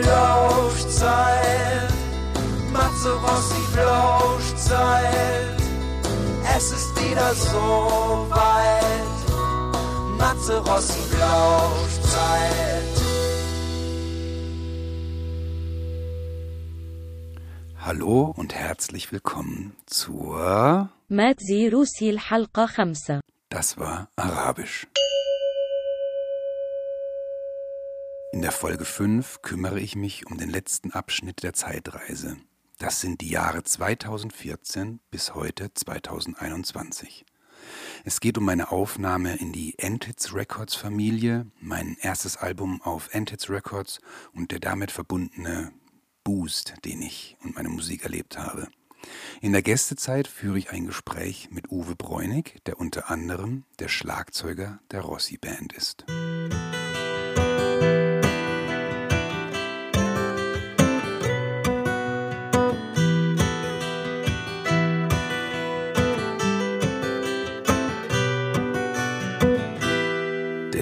Flauschzeit. Matze Rossi Flauschzeit. Es ist wieder so weit. Matze Rossi Flauschzeit. Hallo und herzlich willkommen zur مات زي روسي الحلقة خمسة Das war Arabisch. In der Folge 5 kümmere ich mich um den letzten Abschnitt der Zeitreise. Das sind die Jahre 2014 bis heute 2021. Es geht um meine Aufnahme in die Entits Records Familie, mein erstes Album auf Entits Records und der damit verbundene Boost, den ich und meine Musik erlebt habe. In der Gästezeit führe ich ein Gespräch mit Uwe Bräunig, der unter anderem der Schlagzeuger der Rossi Band ist.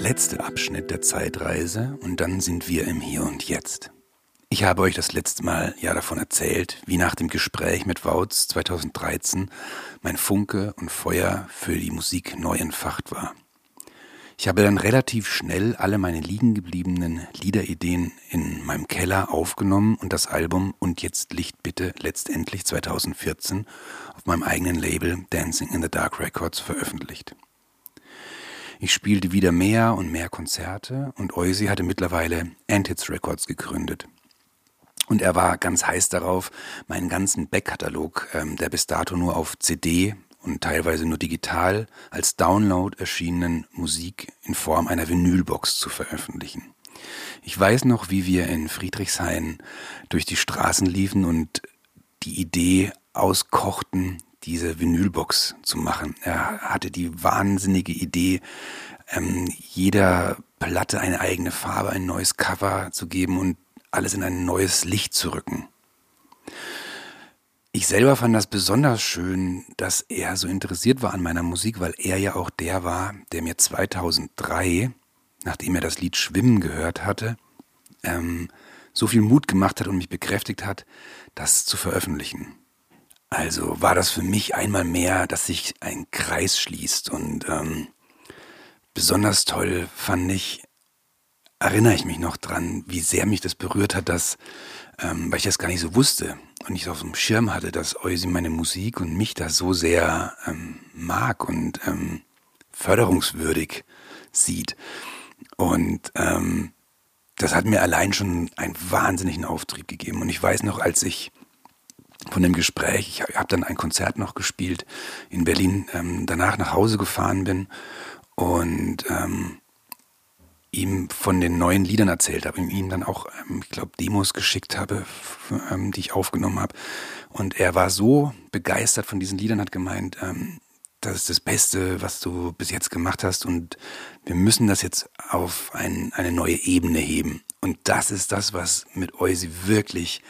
Letzte Abschnitt der Zeitreise und dann sind wir im Hier und Jetzt. Ich habe euch das letzte Mal ja davon erzählt, wie nach dem Gespräch mit Wautz 2013 mein Funke und Feuer für die Musik neu entfacht war. Ich habe dann relativ schnell alle meine liegen gebliebenen Liederideen in meinem Keller aufgenommen und das Album Und jetzt Licht bitte letztendlich 2014 auf meinem eigenen Label Dancing in the Dark Records veröffentlicht. Ich spielte wieder mehr und mehr Konzerte und Eusi hatte mittlerweile Antits Records gegründet. Und er war ganz heiß darauf, meinen ganzen Backkatalog, ähm, der bis dato nur auf CD und teilweise nur digital als Download erschienenen Musik in Form einer Vinylbox zu veröffentlichen. Ich weiß noch, wie wir in Friedrichshain durch die Straßen liefen und die Idee auskochten, diese Vinylbox zu machen. Er hatte die wahnsinnige Idee, ähm, jeder Platte eine eigene Farbe, ein neues Cover zu geben und alles in ein neues Licht zu rücken. Ich selber fand das besonders schön, dass er so interessiert war an meiner Musik, weil er ja auch der war, der mir 2003, nachdem er das Lied Schwimmen gehört hatte, ähm, so viel Mut gemacht hat und mich bekräftigt hat, das zu veröffentlichen. Also war das für mich einmal mehr, dass sich ein Kreis schließt und ähm, besonders toll fand ich, erinnere ich mich noch dran, wie sehr mich das berührt hat, dass, ähm, weil ich das gar nicht so wusste und nicht auf dem Schirm hatte, dass Eusi meine Musik und mich da so sehr ähm, mag und ähm, förderungswürdig sieht. Und ähm, das hat mir allein schon einen wahnsinnigen Auftrieb gegeben. Und ich weiß noch, als ich von dem Gespräch, ich habe dann ein Konzert noch gespielt in Berlin, ähm, danach nach Hause gefahren bin und ähm, ihm von den neuen Liedern erzählt habe, ihm dann auch, ähm, ich glaube, Demos geschickt habe, ähm, die ich aufgenommen habe. Und er war so begeistert von diesen Liedern, hat gemeint, ähm, das ist das Beste, was du bis jetzt gemacht hast und wir müssen das jetzt auf ein, eine neue Ebene heben. Und das ist das, was mit Eusi wirklich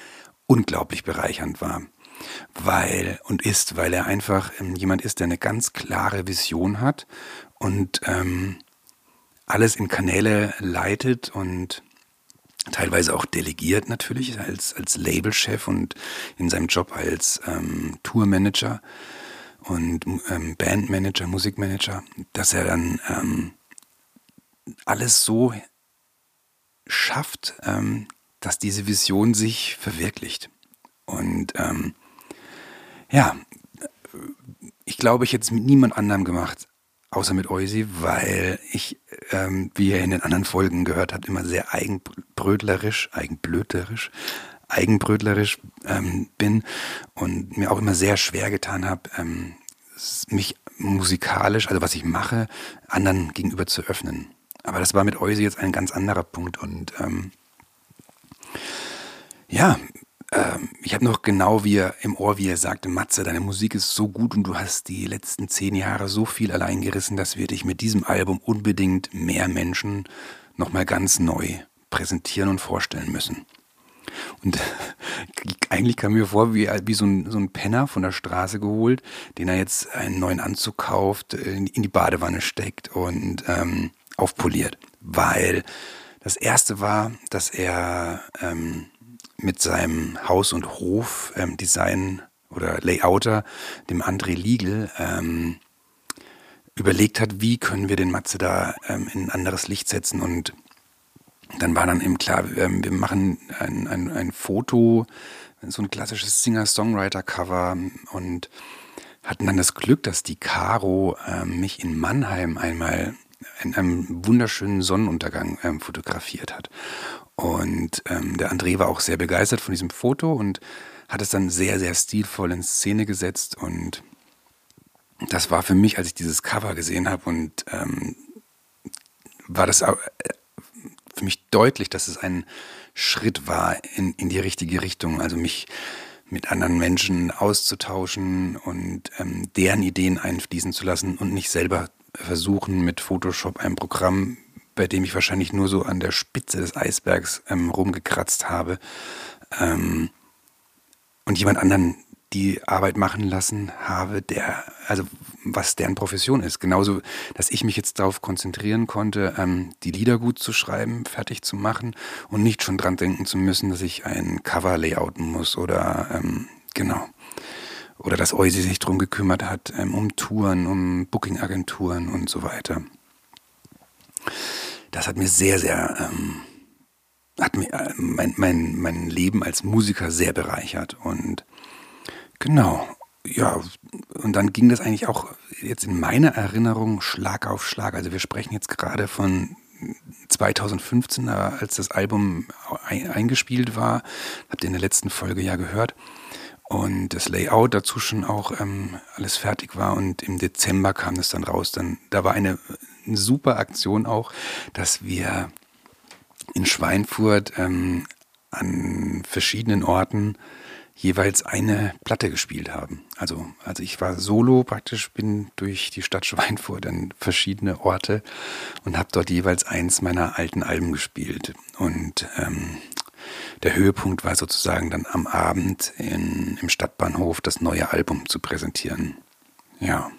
unglaublich bereichernd war. Weil und ist, weil er einfach ähm, jemand ist, der eine ganz klare Vision hat und ähm, alles in Kanäle leitet und teilweise auch delegiert natürlich als, als Labelchef und in seinem Job als ähm, Tourmanager und ähm, Bandmanager, Musikmanager, dass er dann ähm, alles so schafft, ähm, dass diese Vision sich verwirklicht. Und ähm, ja, ich glaube, ich hätte es mit niemand anderem gemacht, außer mit Eusi, weil ich, ähm, wie ihr in den anderen Folgen gehört habt, immer sehr eigenbrötlerisch, eigenblödlerisch, eigenbrötlerisch ähm, bin und mir auch immer sehr schwer getan habe, ähm, mich musikalisch, also was ich mache, anderen gegenüber zu öffnen. Aber das war mit Eusi jetzt ein ganz anderer Punkt und ähm, ja, ähm, ich habe noch genau wie er im Ohr, wie er sagte, Matze, deine Musik ist so gut und du hast die letzten zehn Jahre so viel allein gerissen, dass wir dich mit diesem Album unbedingt mehr Menschen nochmal ganz neu präsentieren und vorstellen müssen. Und eigentlich kam mir vor, wie, wie so, ein, so ein Penner von der Straße geholt, den er jetzt einen neuen Anzug kauft, in, in die Badewanne steckt und ähm, aufpoliert. Weil Das erste war, dass er ähm, mit seinem Haus- und Hof-Design ähm, oder Layouter, dem André Liegel, ähm, überlegt hat, wie können wir den Matze da ähm, in ein anderes Licht setzen. Und dann war dann eben klar, ähm, wir machen ein, ein, ein Foto, so ein klassisches Singer-Songwriter-Cover und hatten dann das Glück, dass die Caro ähm, mich in Mannheim einmal in einem wunderschönen Sonnenuntergang ähm, fotografiert hat. Und ähm, der André war auch sehr begeistert von diesem Foto und hat es dann sehr, sehr stilvoll in Szene gesetzt. Und das war für mich, als ich dieses Cover gesehen habe und ähm, war das äh, für mich deutlich, dass es ein Schritt war in, in die richtige Richtung. Also mich mit anderen Menschen auszutauschen und ähm, deren Ideen einfließen zu lassen und nicht selber versuchen, mit Photoshop ein Programm, bei dem ich wahrscheinlich nur so an der Spitze des Eisbergs ähm, rumgekratzt habe, ähm, und jemand anderen die Arbeit machen lassen habe, der, also was deren Profession ist. Genauso, dass ich mich jetzt darauf konzentrieren konnte, ähm, die Lieder gut zu schreiben, fertig zu machen und nicht schon dran denken zu müssen, dass ich ein Cover layouten muss oder ähm, genau. Oder dass Eusi sich drum gekümmert hat, ähm, um Touren, um Booking-Agenturen und so weiter. Das hat mir sehr, sehr ähm, hat mir äh, mein, mein, mein Leben als Musiker sehr bereichert. Und genau, ja, und dann ging das eigentlich auch jetzt in meiner Erinnerung Schlag auf Schlag. Also wir sprechen jetzt gerade von 2015, als das Album eingespielt war. Habt ihr in der letzten Folge ja gehört. Und das Layout dazu schon auch ähm, alles fertig war. Und im Dezember kam es dann raus. Dann, da war eine, eine super Aktion auch, dass wir in Schweinfurt ähm, an verschiedenen Orten jeweils eine Platte gespielt haben. Also, also ich war solo praktisch, bin durch die Stadt Schweinfurt an verschiedene Orte und habe dort jeweils eins meiner alten Alben gespielt. Und ähm, der Höhepunkt war sozusagen dann am Abend in, im Stadtbahnhof das neue Album zu präsentieren. Ja.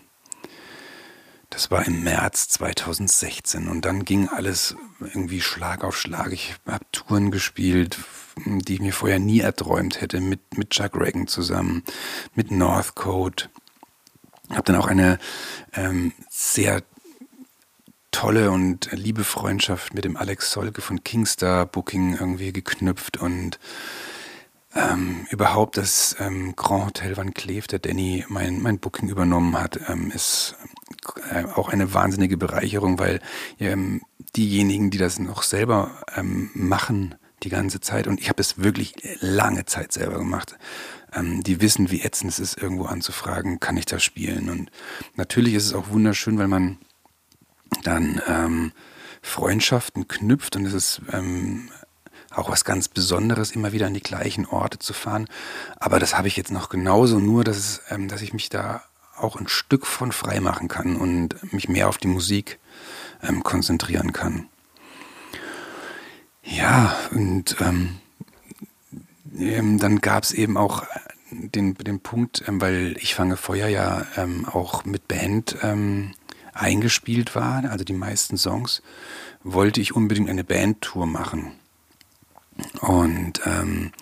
Das war im März 2016 und dann ging alles irgendwie Schlag auf Schlag. Ich habe Touren gespielt, die ich mir vorher nie erträumt hätte, mit, mit Chuck Reagan zusammen, mit Northcote. Habe dann auch eine ähm, sehr tolle und liebe Freundschaft mit dem Alex Solke von Kingstar Booking irgendwie geknüpft und ähm, überhaupt das ähm, Grand Hotel Van Cleef, der Danny mein, mein Booking übernommen hat, ähm, ist äh, auch eine wahnsinnige Bereicherung, weil ähm, diejenigen, die das noch selber ähm, machen, die ganze Zeit, und ich habe es wirklich lange Zeit selber gemacht, ähm, die wissen, wie ätzend es ist, irgendwo anzufragen, kann ich da spielen. Und natürlich ist es auch wunderschön, weil man dann ähm, Freundschaften knüpft und es ist ähm, auch was ganz Besonderes, immer wieder an die gleichen Orte zu fahren. Aber das habe ich jetzt noch genauso, nur dass, es, ähm, dass ich mich da auch ein Stück von frei machen kann und mich mehr auf die Musik ähm, konzentrieren kann. Ja, und ähm, ähm, dann gab es eben auch den, den Punkt, ähm, weil ich fange Feuer ja ähm, auch mit Band ähm, eingespielt war, also die meisten Songs, wollte ich unbedingt eine Bandtour machen. Und ähm,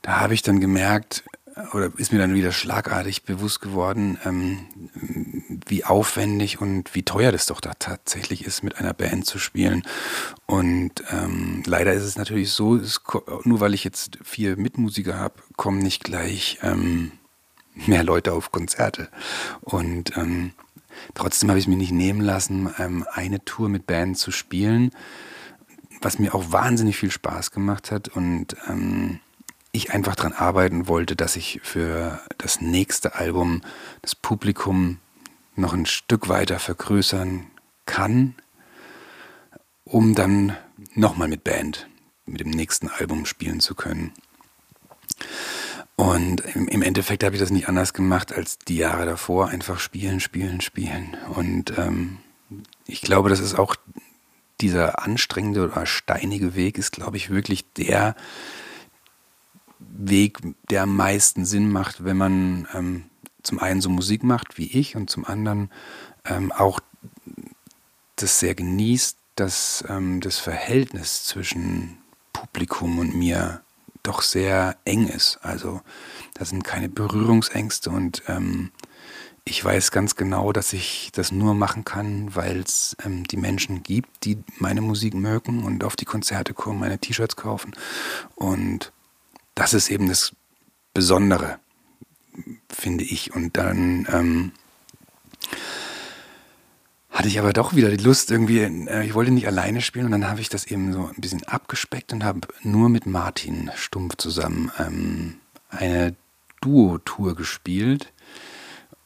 da habe ich dann gemerkt, oder ist mir dann wieder schlagartig bewusst geworden, ähm, wie aufwendig und wie teuer das doch da tatsächlich ist, mit einer Band zu spielen. Und ähm, leider ist es natürlich so, es, nur weil ich jetzt vier Mitmusiker habe, kommen nicht gleich ähm, mehr Leute auf Konzerte. Und ähm, trotzdem habe ich es mir nicht nehmen lassen, ähm, eine Tour mit Band zu spielen, was mir auch wahnsinnig viel Spaß gemacht hat und ähm, ich einfach daran arbeiten wollte, dass ich für das nächste Album das Publikum noch ein Stück weiter vergrößern kann, um dann nochmal mit Band, mit dem nächsten Album spielen zu können. Und im, Endeffekt habe ich das nicht anders gemacht als die Jahre davor, einfach spielen, spielen, spielen. Und ähm, ich glaube, das ist auch dieser anstrengende oder steinige Weg, ist, glaube ich, wirklich der, Weg, der am meisten Sinn macht, wenn man ähm, zum einen so Musik macht wie ich und zum anderen ähm, auch das sehr genießt, dass ähm, das Verhältnis zwischen Publikum und mir doch sehr eng ist. Also da sind keine Berührungsängste und ähm, ich weiß ganz genau, dass ich das nur machen kann, weil es ähm, die Menschen gibt, die meine Musik mögen und auf die Konzerte kommen, meine T-Shirts kaufen. Und das ist eben das Besondere, finde ich. Und dann ähm, hatte ich aber doch wieder die Lust irgendwie, äh, ich wollte nicht alleine spielen und dann habe ich das eben so ein bisschen abgespeckt und habe nur mit Martin Stumpf zusammen ähm, eine Duo-Tour gespielt.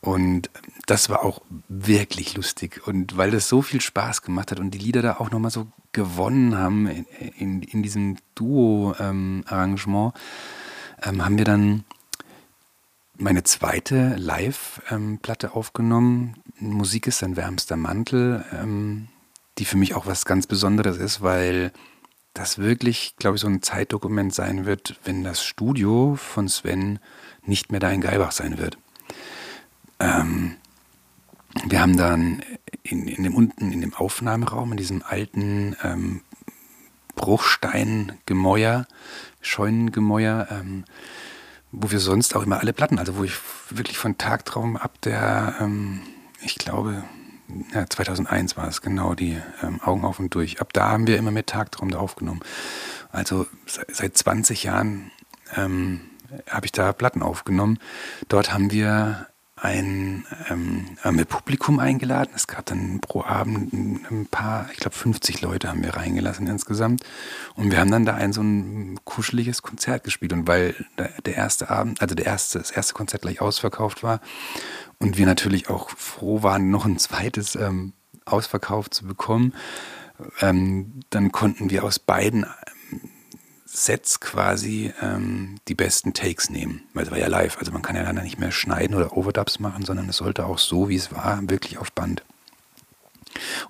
Und das war auch wirklich lustig. Und weil das so viel Spaß gemacht hat und die Lieder da auch nochmal so gewonnen haben in, in, in diesem Duo-Arrangement, ähm, ähm, haben wir dann meine zweite Live-Platte aufgenommen. Musik ist ein wärmster Mantel, ähm, die für mich auch was ganz Besonderes ist, weil das wirklich, glaube ich, so ein Zeitdokument sein wird, wenn das Studio von Sven nicht mehr da in Geibach sein wird. Ähm, wir haben dann in, in dem unten in dem Aufnahmeraum, in diesem alten ähm, Bruchsteingemäuer, Scheunengemäuer, ähm, wo wir sonst auch immer alle Platten, also wo ich wirklich von Tagtraum ab der, ähm, ich glaube, ja, 2001 war es genau, die ähm, Augen auf und durch. Ab da haben wir immer mit Tagtraum da aufgenommen. Also seit, seit 20 Jahren ähm, habe ich da Platten aufgenommen. Dort haben wir ein ähm, haben wir Publikum eingeladen. Es gab dann pro Abend ein paar, ich glaube 50 Leute haben wir reingelassen insgesamt. Und wir haben dann da ein so ein kuscheliges Konzert gespielt. Und weil der erste Abend, also der erste, das erste Konzert gleich ausverkauft war und wir natürlich auch froh waren, noch ein zweites ähm, ausverkauft zu bekommen, ähm, dann konnten wir aus beiden Sets quasi ähm, die besten Takes nehmen. Weil es war ja live, also man kann ja leider nicht mehr schneiden oder Overdubs machen, sondern es sollte auch so, wie es war, wirklich auf Band.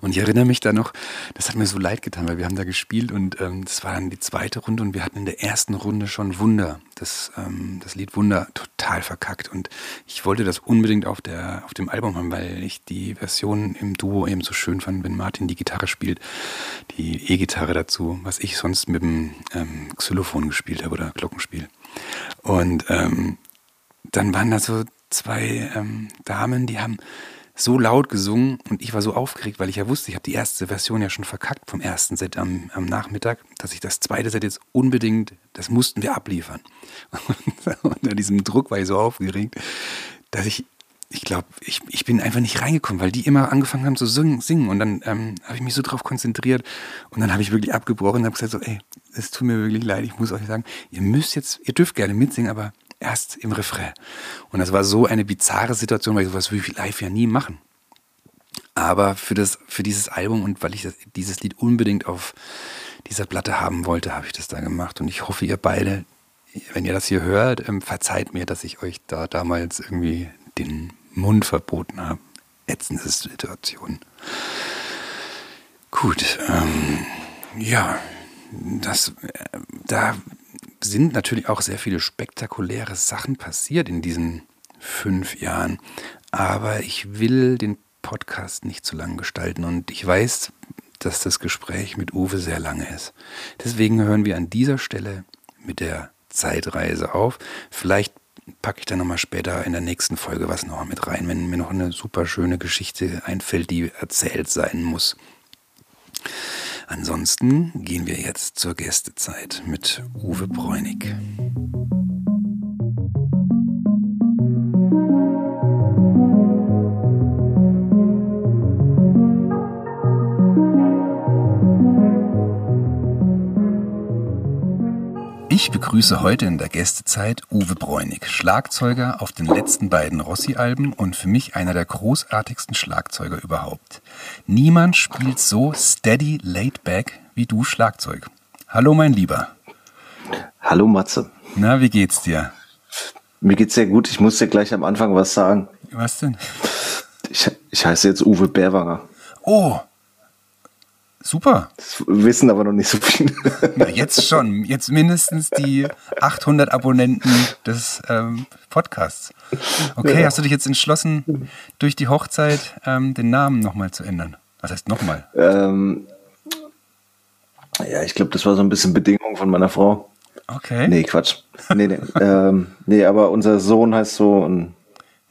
Und ich erinnere mich da noch, das hat mir so leid getan, weil wir haben da gespielt und ähm, das war dann die zweite Runde und wir hatten in der ersten Runde schon Wunder, das, ähm, das Lied Wunder total verkackt und ich wollte das unbedingt auf, der, auf dem Album haben, weil ich die Version im Duo eben so schön fand, wenn Martin die Gitarre spielt, die E-Gitarre dazu, was ich sonst mit dem ähm, Xylophon gespielt habe oder Glockenspiel. Und ähm, dann waren da so zwei ähm, Damen, die haben so laut gesungen und ich war so aufgeregt, weil ich ja wusste, ich habe die erste Version ja schon verkackt vom ersten Set am, am Nachmittag, dass ich das zweite Set jetzt unbedingt, das mussten wir abliefern. Und unter diesem Druck war ich so aufgeregt, dass ich, ich glaube, ich, ich bin einfach nicht reingekommen, weil die immer angefangen haben zu singen und dann ähm, habe ich mich so drauf konzentriert und dann habe ich wirklich abgebrochen und habe gesagt so, ey, es tut mir wirklich leid, ich muss euch sagen, ihr müsst jetzt, ihr dürft gerne mitsingen, aber erst im Refrain. Und das war so eine bizarre Situation, weil ich sowas würde ich live ja nie machen. Aber für, das, für dieses Album und weil ich das, dieses Lied unbedingt auf dieser Platte haben wollte, habe ich das da gemacht. Und ich hoffe, ihr beide, wenn ihr das hier hört, ähm, verzeiht mir, dass ich euch da damals irgendwie den Mund verboten habe. Ätzende Situation. Gut, ähm, ja, das, äh, da sind natürlich auch sehr viele spektakuläre Sachen passiert in diesen fünf Jahren. Aber ich will den Podcast nicht zu lang gestalten und ich weiß, dass das Gespräch mit Uwe sehr lange ist. Deswegen hören wir an dieser Stelle mit der Zeitreise auf. Vielleicht packe ich dann nochmal später in der nächsten Folge was noch mit rein, wenn mir noch eine super schöne Geschichte einfällt, die erzählt sein muss. Ansonsten gehen wir jetzt zur Gästezeit mit Uwe Bräunig. Ich begrüße heute in der Gästezeit Uwe Bräunig, Schlagzeuger auf den letzten beiden Rossi-Alben und für mich einer der großartigsten Schlagzeuger überhaupt. Niemand spielt so steady laid back wie du Schlagzeug. Hallo mein Lieber. Hallo Matze. Na, wie geht's dir? Mir geht's sehr gut. Ich muss dir gleich am Anfang was sagen. Was denn? Ich, ich heiße jetzt Uwe Bärwanger. Oh, Super. Das wissen aber noch nicht so viele. Na, jetzt schon. Jetzt mindestens die 800 Abonnenten des ähm, Podcasts. Okay, ja. hast du dich jetzt entschlossen, durch die Hochzeit ähm, den Namen nochmal zu ändern? Was heißt nochmal? Ähm, Ja, ich glaube, das war so ein bisschen Bedingung von meiner Frau. Okay. Nee, Quatsch. Nee, nee, ähm, nee aber unser Sohn heißt so und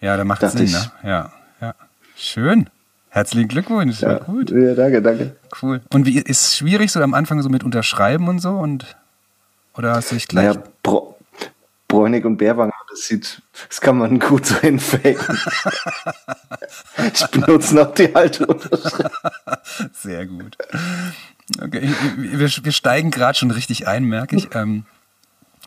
Ja, da macht es Sinn, ich. ne? Ja, ja. Schön. Herzlichen Glückwunsch. ja, Gut. ja, danke, danke. Cool. Und wie ist es schwierig so am Anfang so mit Unterschreiben und so und oder hast du dich gleich Naja, Bro Bräunig und Bärwanger, das sieht, das kann man gut so hinfaken. ich benutze noch die alte Unterschrift. Sehr gut. Okay, wir, wir steigen gerade schon richtig ein, merke ich. Ähm,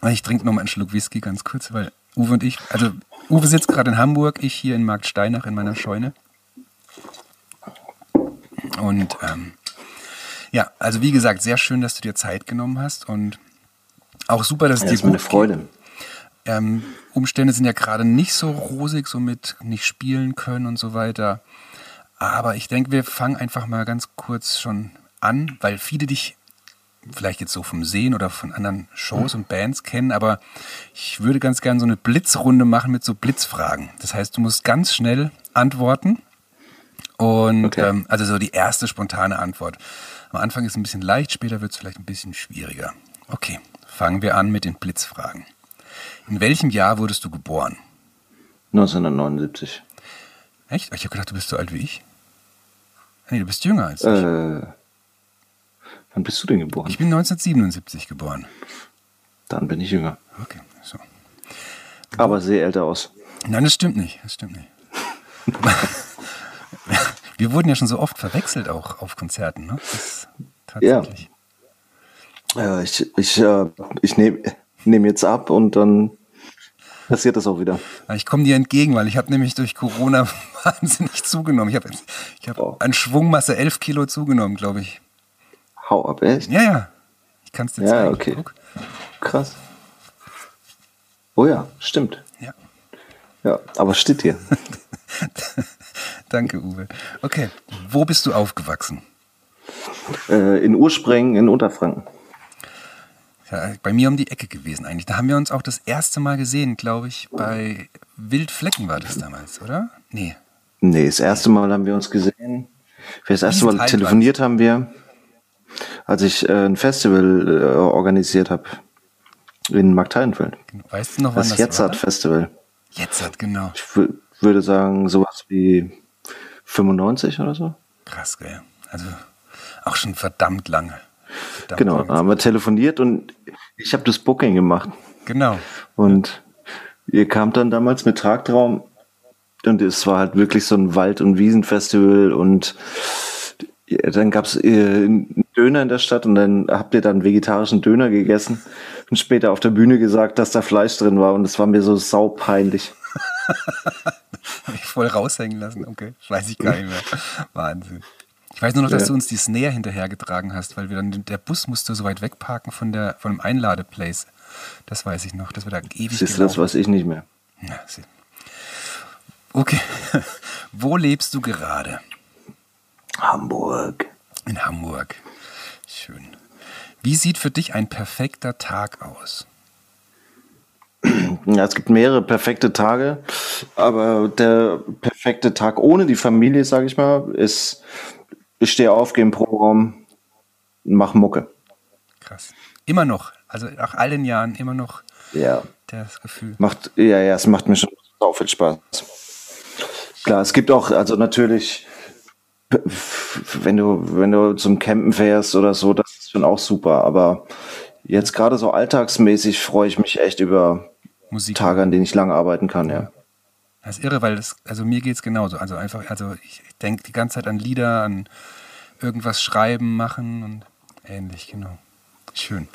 ich trinke noch mal einen Schluck Whisky ganz kurz, weil Uwe und ich, also Uwe sitzt gerade in Hamburg, ich hier in Marktsteinach in meiner Scheune. Und ähm, ja, also wie gesagt, sehr schön, dass du dir Zeit genommen hast und auch super, dass es Ja, dir ist mir eine gut Freude. Ähm, Umstände sind ja gerade nicht so rosig, so mit nicht spielen können und so weiter. Aber ich denke, wir fangen einfach mal ganz kurz schon an, weil viele dich vielleicht jetzt so vom Sehen oder von anderen Shows und Bands kennen, aber ich würde ganz gerne so eine Blitzrunde machen mit so Blitzfragen. Das heißt, du musst ganz schnell antworten und Okay. ähm, also so die erste spontane Antwort. Am Anfang ist es ein bisschen leicht, später wird es vielleicht ein bisschen schwieriger. Okay, fangen wir an mit den Blitzfragen. In welchem Jahr wurdest du geboren? 1979. Echt? Ich habe gedacht, du bist so alt wie ich. Nee, du bist jünger als ich. Äh, wann bist du denn geboren? Ich bin 1977 geboren. Dann bin ich jünger. Okay, so. Aber sehe älter aus. Nein, das stimmt nicht. Das stimmt nicht. Wir wurden ja schon so oft verwechselt auch auf Konzerten, ne? Tatsächlich. Ja, ich, ich, äh, ich nehme nehm jetzt ab und dann passiert das auch wieder. Ja. Ich komme dir entgegen, weil ich habe nämlich durch Corona wahnsinnig zugenommen. Ich habe ich hab Oh. an Schwungmasse 11 Kilo zugenommen, glaube ich. Hau ab, echt? Ja, ja. Ich kann es dir Ja, zeigen. okay. Guck. Krass. Oh ja, stimmt. Ja. Ja, aber steht hier. Danke, Uwe. Okay, wo bist du aufgewachsen? äh, in Urspringen in Unterfranken. Ja, bei mir um die Ecke gewesen eigentlich. Da haben wir uns auch das erste Mal gesehen, glaube ich, bei Wildflecken war das damals, oder? Nee. Nee, das erste Mal haben wir uns gesehen. Das erste Mal telefoniert haben wir, als ich äh, ein Festival äh, organisiert habe in Markteilenfeld. Weißt du noch, wann Das das, Jetzart war? Festival. Jetzt hat, genau. Ich wü- würde sagen, sowas wie 95 oder so. Krass, gell. Also auch schon verdammt lange. Verdammt Genau, lange da haben wir telefoniert und ich habe das Booking gemacht. Genau. Und ihr kamt dann damals mit Tagtraum und es war halt wirklich so ein Wald- und Wiesenfestival und dann gab's äh, einen Döner in der Stadt und dann habt ihr dann vegetarischen Döner gegessen und später auf der Bühne gesagt, dass da Fleisch drin war und es war mir so saupeinlich. Habe ich voll raushängen lassen. Okay, weiß ich gar nicht mehr. Wahnsinn. Ich weiß nur noch, dass Ja. du uns die Snare hinterhergetragen hast, weil wir dann, der Bus musste so weit wegparken von, der, von dem Einladeplace. Das weiß ich noch, dass wir da ewig Siehst du, das weiß ich nicht mehr. Ja, Okay. Wo lebst du gerade? Hamburg. In Hamburg. Schön. Wie sieht für dich ein perfekter Tag aus? Ja, es gibt mehrere perfekte Tage, aber der perfekte Tag ohne die Familie, sage ich mal, ist, ich stehe auf, gehe im Proberaum, mach Mucke. Krass. Immer noch, also nach all den Jahren immer noch Ja. das Gefühl. Macht, ja, ja, es macht mir schon sau viel Spaß. Klar, es gibt auch, also natürlich, wenn du, wenn du zum Campen fährst oder so, das ist schon auch super, aber jetzt gerade so alltagsmäßig freue ich mich echt über Musik. Tage, an denen ich lange arbeiten kann, ja. Das ist irre, weil das, also mir geht es genauso. Also einfach, also ich denke die ganze Zeit an Lieder, an irgendwas schreiben, machen und ähnlich, genau. Schön.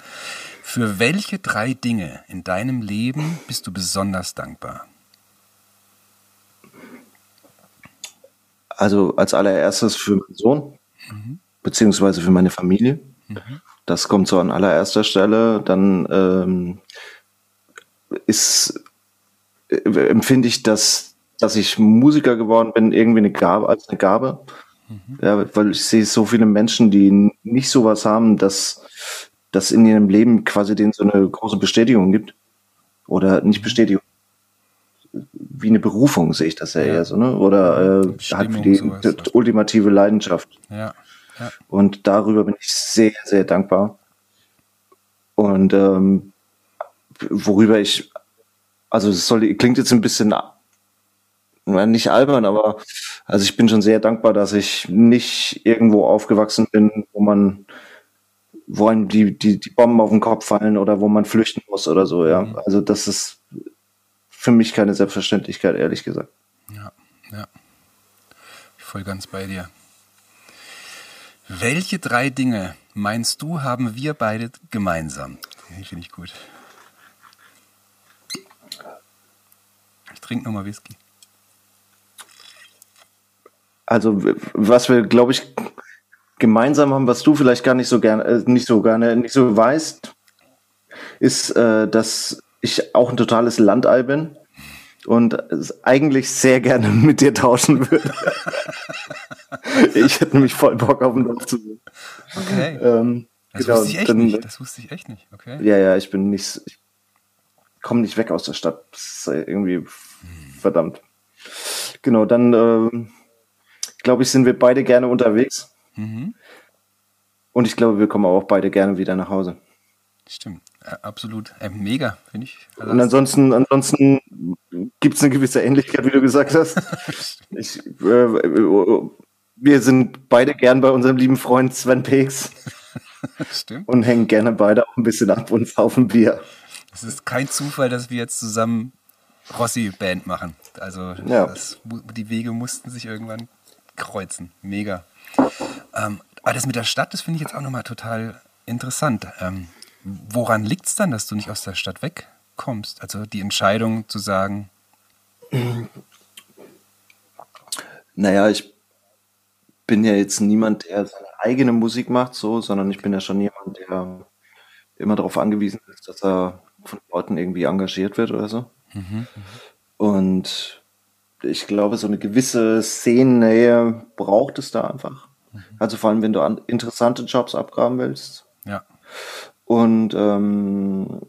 Für welche drei Dinge in deinem Leben bist du besonders dankbar? Also als allererstes für meinen Sohn, beziehungsweise für meine Familie. Das kommt so an allererster Stelle. Dann ähm, ist, äh, empfinde ich, dass, dass ich Musiker geworden bin, irgendwie eine Gabe, als eine Gabe. Ja, weil ich sehe so viele Menschen, die nicht sowas haben, dass das in ihrem Leben quasi denen so eine große Bestätigung gibt. Oder nicht Bestätigung. Wie eine Berufung sehe ich das ja, Ja. eher so, ne? Oder äh, halt Bestimmung, wie die, sowas. die ultimative Leidenschaft. Ja, ja. Und darüber bin ich sehr, sehr dankbar. Und ähm, worüber ich, also es soll, klingt jetzt ein bisschen nicht albern, aber also ich bin schon sehr dankbar, dass ich nicht irgendwo aufgewachsen bin, wo man, wo einem die, die, die Bomben auf den Kopf fallen oder wo man flüchten muss oder so, ja. Mhm. Also das ist für mich keine Selbstverständlichkeit, ehrlich gesagt. Ja, ja. Voll ganz bei dir. Welche drei Dinge meinst du, haben wir beide gemeinsam? Die finde ich gut. Ich trinke nochmal Whisky. Also was wir, glaube ich, gemeinsam haben, was du vielleicht gar nicht so gerne, äh, nicht so gerne, nicht so weißt, ist, äh, dass ich auch ein totales Landei bin und es eigentlich sehr gerne mit dir tauschen würde. ich hätte nämlich voll Bock auf den Dorf zu sein. Okay. Ähm, Das genau, wusste ich echt dann- nicht. Das wusste ich echt nicht. Okay. Ja, ja, ich bin nicht, ich komme nicht weg aus der Stadt. Das ist irgendwie verdammt. Genau, dann ähm, glaube ich, sind wir beide gerne unterwegs. Mhm. Und ich glaube, wir kommen auch beide gerne wieder nach Hause. Stimmt. Äh, absolut. Äh, mega, finde ich. Also Und ansonsten, ansonsten gibt es eine gewisse Ähnlichkeit, wie du gesagt hast. Ich, äh, wir sind beide gern bei unserem lieben Freund Sven Peeks Stimmt. und hängen gerne beide auch ein bisschen ab und saufen Bier. Es ist kein Zufall, dass wir jetzt zusammen Rossi-Band machen. Also Ja. das, die Wege mussten sich irgendwann kreuzen. Mega. Ähm, aber das mit der Stadt, das finde ich jetzt auch nochmal total interessant. Ähm, woran liegt es dann, dass du nicht aus der Stadt wegkommst? Also die Entscheidung zu sagen, Naja, ich bin ja jetzt niemand, der seine eigene Musik macht, so, sondern ich bin ja schon jemand, der immer darauf angewiesen ist, dass er von Leuten irgendwie engagiert wird oder so. Und ich glaube, so eine gewisse Szenennähe braucht es da einfach. Also vor allem, wenn du an interessante Jobs abgraben willst. ja, Und ähm,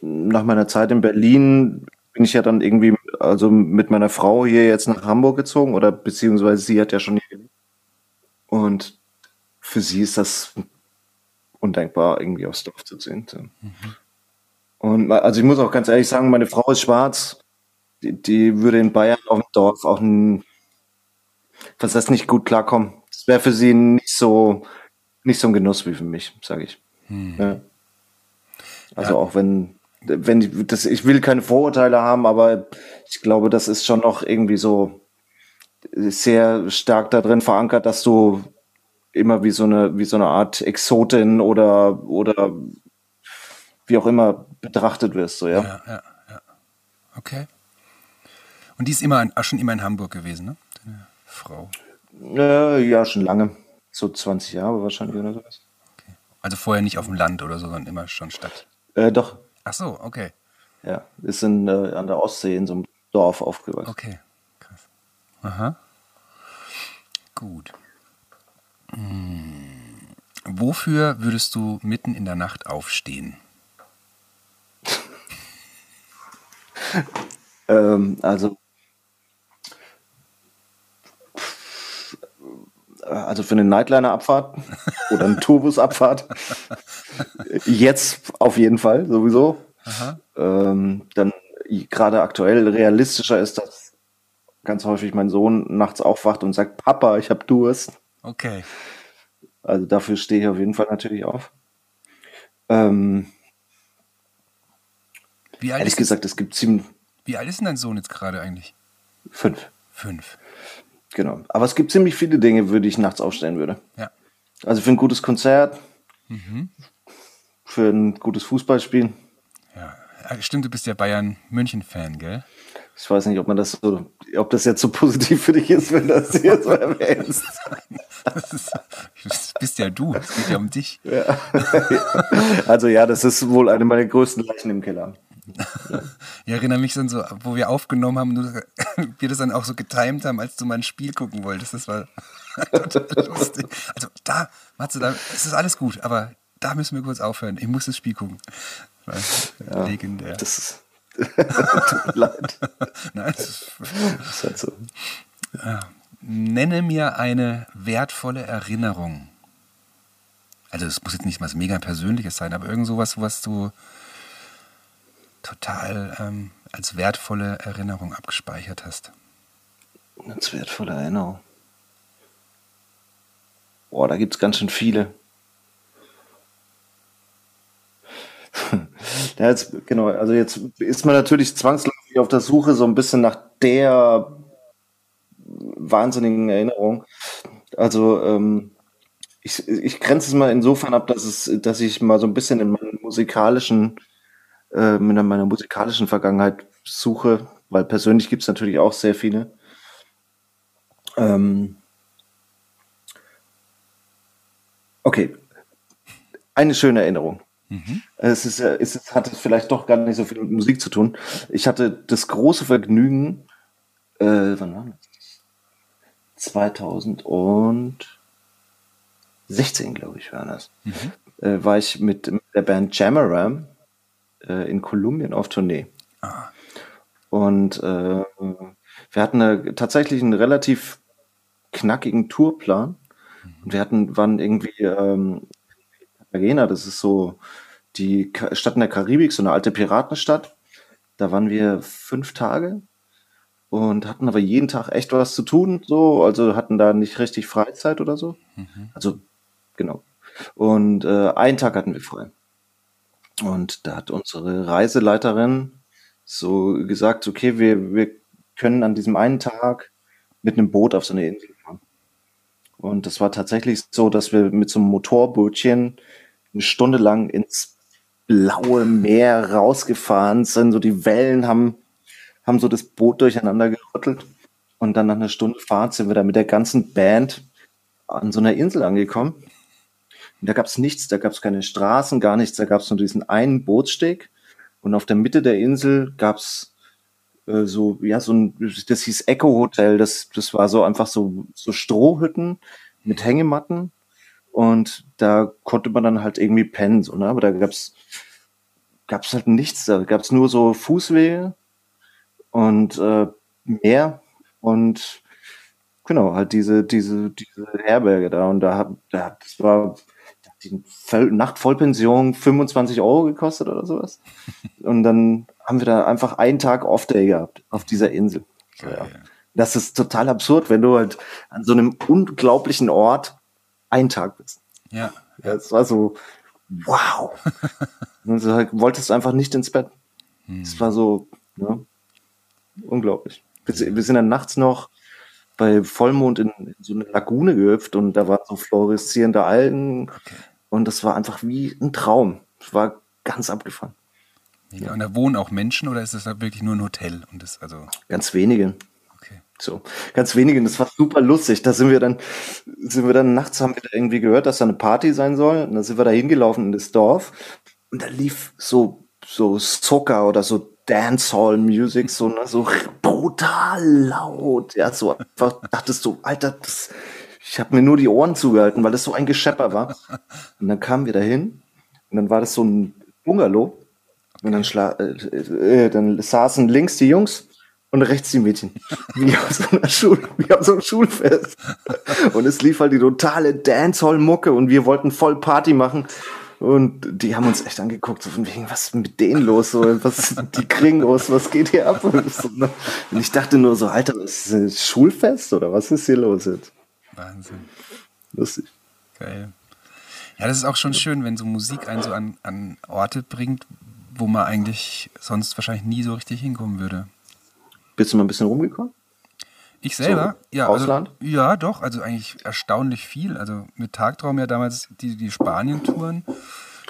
nach meiner Zeit in Berlin bin ich ja dann irgendwie, also mit meiner Frau hier jetzt nach Hamburg gezogen oder beziehungsweise sie hat ja schon hier gelebt. Und für sie ist das undenkbar, irgendwie aufs Dorf zu ziehen. So. Und also ich muss auch ganz ehrlich sagen, meine Frau ist schwarz. Die, die würde in Bayern auf dem Dorf auch ein, was das nicht gut klarkommen. Das wäre für sie nicht so, nicht so ein Genuss wie für mich, sage ich. Ja. Also Ja. auch wenn, wenn ich, das, ich will keine Vorurteile haben, aber ich glaube, das ist schon noch irgendwie so sehr stark da drin verankert, dass du immer wie so eine, wie so eine Art Exotin oder, oder wie auch immer betrachtet wirst, so, ja. ja, ja, ja. Okay. Und die ist immer auch schon immer in Hamburg gewesen, ne? Deine Frau. Äh, ja, schon lange. So 20 Jahre wahrscheinlich oder sowas. Also vorher nicht auf dem Land oder so, sondern immer schon Stadt. Äh, doch, Ach so, okay. ja. Ist in, äh, an der Ostsee in so einem Dorf aufgewachsen. Okay, krass. Aha. Gut. Hm. Wofür würdest du mitten in der Nacht aufstehen? Ähm, also, also für eine Nightliner-Abfahrt oder eine Tourbus-Abfahrt. Jetzt auf jeden Fall, sowieso. Ähm, dann gerade aktuell realistischer ist, dass ganz häufig mein Sohn nachts aufwacht und sagt, Papa, ich habe Durst. Okay. Also dafür stehe ich auf jeden Fall natürlich auf. Ähm, Wie alt, ehrlich ist, gesagt, es gibt ziemlich wie alt ist denn dein Sohn jetzt gerade eigentlich? fünf. Fünf. Genau. Aber es gibt ziemlich viele Dinge, für die ich nachts aufstehen würde. Ja. Also für ein gutes Konzert, Mhm. für ein gutes Fußballspiel. ja. Ja, Stimmt, du bist ja Bayern-München-Fan, gell? Ich weiß nicht, ob man das so, ob das jetzt so positiv für dich ist, wenn du das hier so erwähnst. Das, ist, das bist ja du. Es geht ja um dich. Also ja, das ist wohl eine meiner größten Leichen im Keller. Ich erinnere mich dann so, wo wir aufgenommen haben, und wir das dann auch so getimt haben, als du mal ein Spiel gucken wolltest. Das war total lustig. Also da, Matze, da es ist alles gut, aber da müssen wir kurz aufhören. Ich muss das Spiel gucken. Das war legendär. Das ist tut mir leid. Nein, das ist, Das ist halt so. Nenne mir eine wertvolle Erinnerung. Also es muss jetzt nicht was mega Persönliches sein, aber irgend sowas, was du total ähm, als wertvolle Erinnerung abgespeichert hast. Als wertvolle Erinnerung. Boah, da gibt es ganz schön viele. ja, jetzt, genau, also jetzt ist man natürlich zwangsläufig auf der Suche so ein bisschen nach der wahnsinnigen Erinnerung. Also ähm, ich, ich grenze es mal insofern ab, dass es, dass ich mal so ein bisschen in meinen musikalischen, äh, in meiner musikalischen Vergangenheit suche, weil persönlich gibt es natürlich auch sehr viele. Ähm okay, eine schöne Erinnerung. Mhm. Es, ist, es ist, hat vielleicht doch gar nicht so viel mit Musik zu tun. Ich hatte das große Vergnügen, äh, wann war das? 2016, glaube ich, war das. Mhm. Äh, war ich mit, mit, der Band Jammeram äh, in Kolumbien auf Tournee. Ah. Und äh, wir hatten eine, tatsächlich einen relativ knackigen Tourplan. Mhm. Und wir hatten, waren irgendwie ähm, Cartagena, das ist so die Stadt in der Karibik, so eine alte Piratenstadt. Da waren wir fünf Tage und hatten aber jeden Tag echt was zu tun, so, also hatten da nicht richtig Freizeit oder so. Mhm. Also, genau. Und äh, einen Tag hatten wir frei. Und da hat unsere Reiseleiterin so gesagt, okay, wir, wir können an diesem einen Tag mit einem Boot auf so eine Insel fahren. Und das war tatsächlich so, dass wir mit so einem Motorbootchen eine Stunde lang ins blaue Meer rausgefahren sind. So die Wellen haben haben so das Boot durcheinander gerüttelt. Und dann nach einer Stunde Fahrt sind wir da mit der ganzen Band an so einer Insel angekommen. Und da gab es nichts, da gab es keine Straßen, gar nichts, da gab es nur diesen einen Bootssteg. Und auf der Mitte der Insel gab es äh, so, ja, so ein, das hieß Echo Hotel, das, das war so einfach so, so Strohhütten mit Hängematten. Und da konnte man dann halt irgendwie pennen, so, ne? Aber da gab's gab's halt nichts, da gab's nur so Fußwege und äh, Meer und genau, halt diese, diese, diese Herberge da. Und da hat, da, das war die Nachtvollpension 25 Euro gekostet oder sowas. Und dann haben wir da einfach einen Tag Off-Day gehabt auf dieser Insel. So, ja. Das ist total absurd, wenn du halt an so einem unglaublichen Ort einen Tag bist. Ja. ja das war so, wow. Und du halt, wolltest einfach nicht ins Bett. Es hm. war so, ne? unglaublich. Wir, wir sind dann nachts noch bei Vollmond in, in, so eine Lagune gehüpft und da waren so fluoreszierende Algen okay. Und das war einfach wie ein Traum. Es war ganz abgefahren. Ja. Und da wohnen auch Menschen oder ist das da wirklich nur ein Hotel? Und das also ganz wenige. Okay. So, ganz wenige. Das war super lustig. Da sind wir dann, sind wir dann nachts haben wir da irgendwie gehört, dass da eine Party sein soll. Und dann sind wir da hingelaufen in das Dorf und da lief so so Zucker oder so Dancehall Music, so, ne, so brutal laut. Ja, so einfach dachtest du, Alter, das, ich habe mir nur die Ohren zugehalten, weil das so ein Geschepper war. Und dann kamen wir dahin und dann war das so ein Bungalow. Und dann, schla äh, äh, dann saßen links die Jungs und rechts die Mädchen. Wie auf so einer Schule, wie auf so einem Schulfest. Und es lief halt die totale Dancehall-Mucke und wir wollten voll Party machen. Und die haben uns echt angeguckt, so von wegen, was ist mit denen los? So, was die kriegen los, was geht hier ab? Und ich dachte nur so, Alter, ist das Schulfest oder was ist hier los jetzt? Wahnsinn. Lustig. Geil. Ja, das ist auch schon schön, wenn so Musik einen so an, an Orte bringt, wo man eigentlich sonst wahrscheinlich nie so richtig hinkommen würde. Bist du mal ein bisschen rumgekommen? Ich selber? So, ja. Ausland? Also, ja, doch. Also eigentlich erstaunlich viel. Also mit Tagtraum ja damals die, die Spanien-Touren.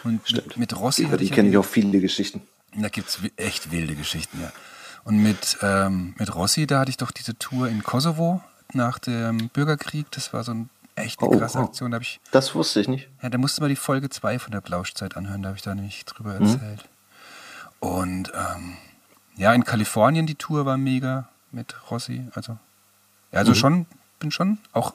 Und mit, mit, Rossi. Die kenne ich auch viele Geschichten. Da gibt es echt wilde Geschichten, ja. Und mit, ähm, mit Rossi, da hatte ich doch diese Tour in Kosovo nach dem Bürgerkrieg. Das war so ein echt eine oh, krasse oh. Aktion. Da ich, das wusste ich nicht. Ja, da musste man die Folge 2 von der Blauschzeit anhören. Da habe ich da nämlich drüber mhm. erzählt. Mhm. Und ähm, ja, in Kalifornien die Tour war mega mit Rossi. Also also mhm. schon, bin schon auch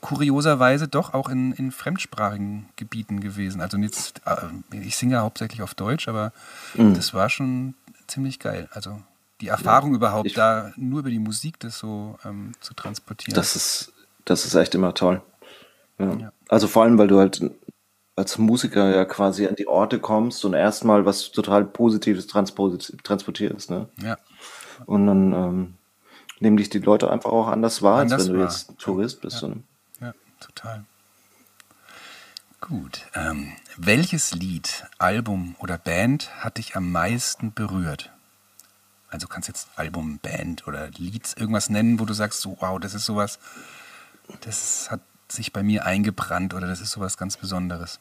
kurioserweise doch auch in, in fremdsprachigen Gebieten gewesen. Also jetzt, äh, ich singe ja hauptsächlich auf Deutsch, aber mhm. das war schon ziemlich geil. Also die Erfahrung überhaupt, ich, da nur über die Musik das so ähm, zu transportieren. Das ist, das ist echt immer toll. Ja. Ja. Also vor allem, weil du halt als Musiker ja quasi an die Orte kommst und erstmal was total Positives transportierst. Ne? Ja. Und dann ähm, nehmen dich die Leute einfach auch anders wahr, anders als wenn du jetzt Tourist bist. Ja, ja total. Gut. Ähm, welches Lied, Album oder Band hat dich am meisten berührt? Also kannst jetzt Album, Band oder Lieds irgendwas nennen, wo du sagst, so, wow, das ist sowas, das hat sich bei mir eingebrannt oder das ist sowas ganz Besonderes.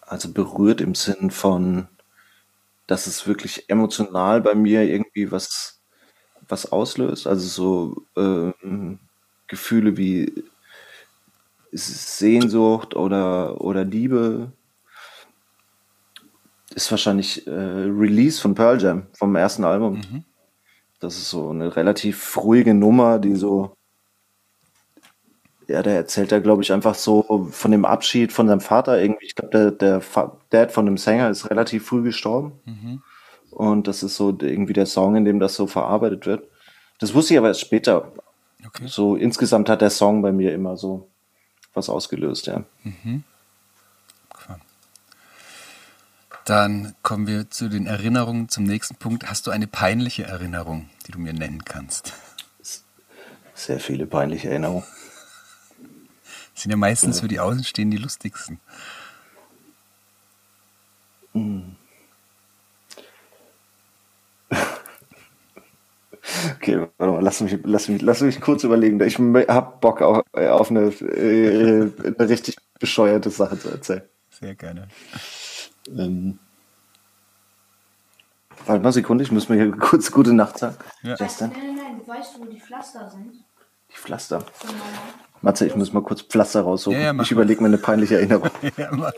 Also berührt im Sinn von, dass es wirklich emotional bei mir irgendwie was, was auslöst. Also so ähm, Gefühle wie Sehnsucht oder, oder Liebe. Ist wahrscheinlich äh, Release von Pearl Jam vom ersten Album. Mhm. Das ist so eine relativ ruhige Nummer, die so ja, der erzählt da, glaube ich, einfach so von dem Abschied von seinem Vater irgendwie. Ich glaube, der, der Dad von dem Sänger ist relativ früh gestorben. Mhm. Und das ist so irgendwie der Song, in dem das so verarbeitet wird. Das wusste ich aber erst später. Okay. So insgesamt hat der Song bei mir immer so was ausgelöst, ja. Mhm. Dann kommen wir zu den Erinnerungen zum nächsten Punkt. Hast du eine peinliche Erinnerung, die du mir nennen kannst? Sehr viele peinliche Erinnerungen. Das sind ja meistens für die Außenstehenden die lustigsten. Hm. Okay, warte mal, lass mich, lass mich, lass mich kurz überlegen. Ich hab Bock auf, auf eine, äh, eine richtig bescheuerte Sache zu erzählen. Sehr gerne. Ähm, warte mal Sekunde, ich muss mir hier kurz gute Nacht sagen. Ja. Nein, nein, nein, du weißt, wo die Pflaster sind. Die Pflaster? Genau. Matze, ich muss mal kurz Pflaster raussuchen. Ja, ja, ich überlege mir eine peinliche Erinnerung. ja, mach.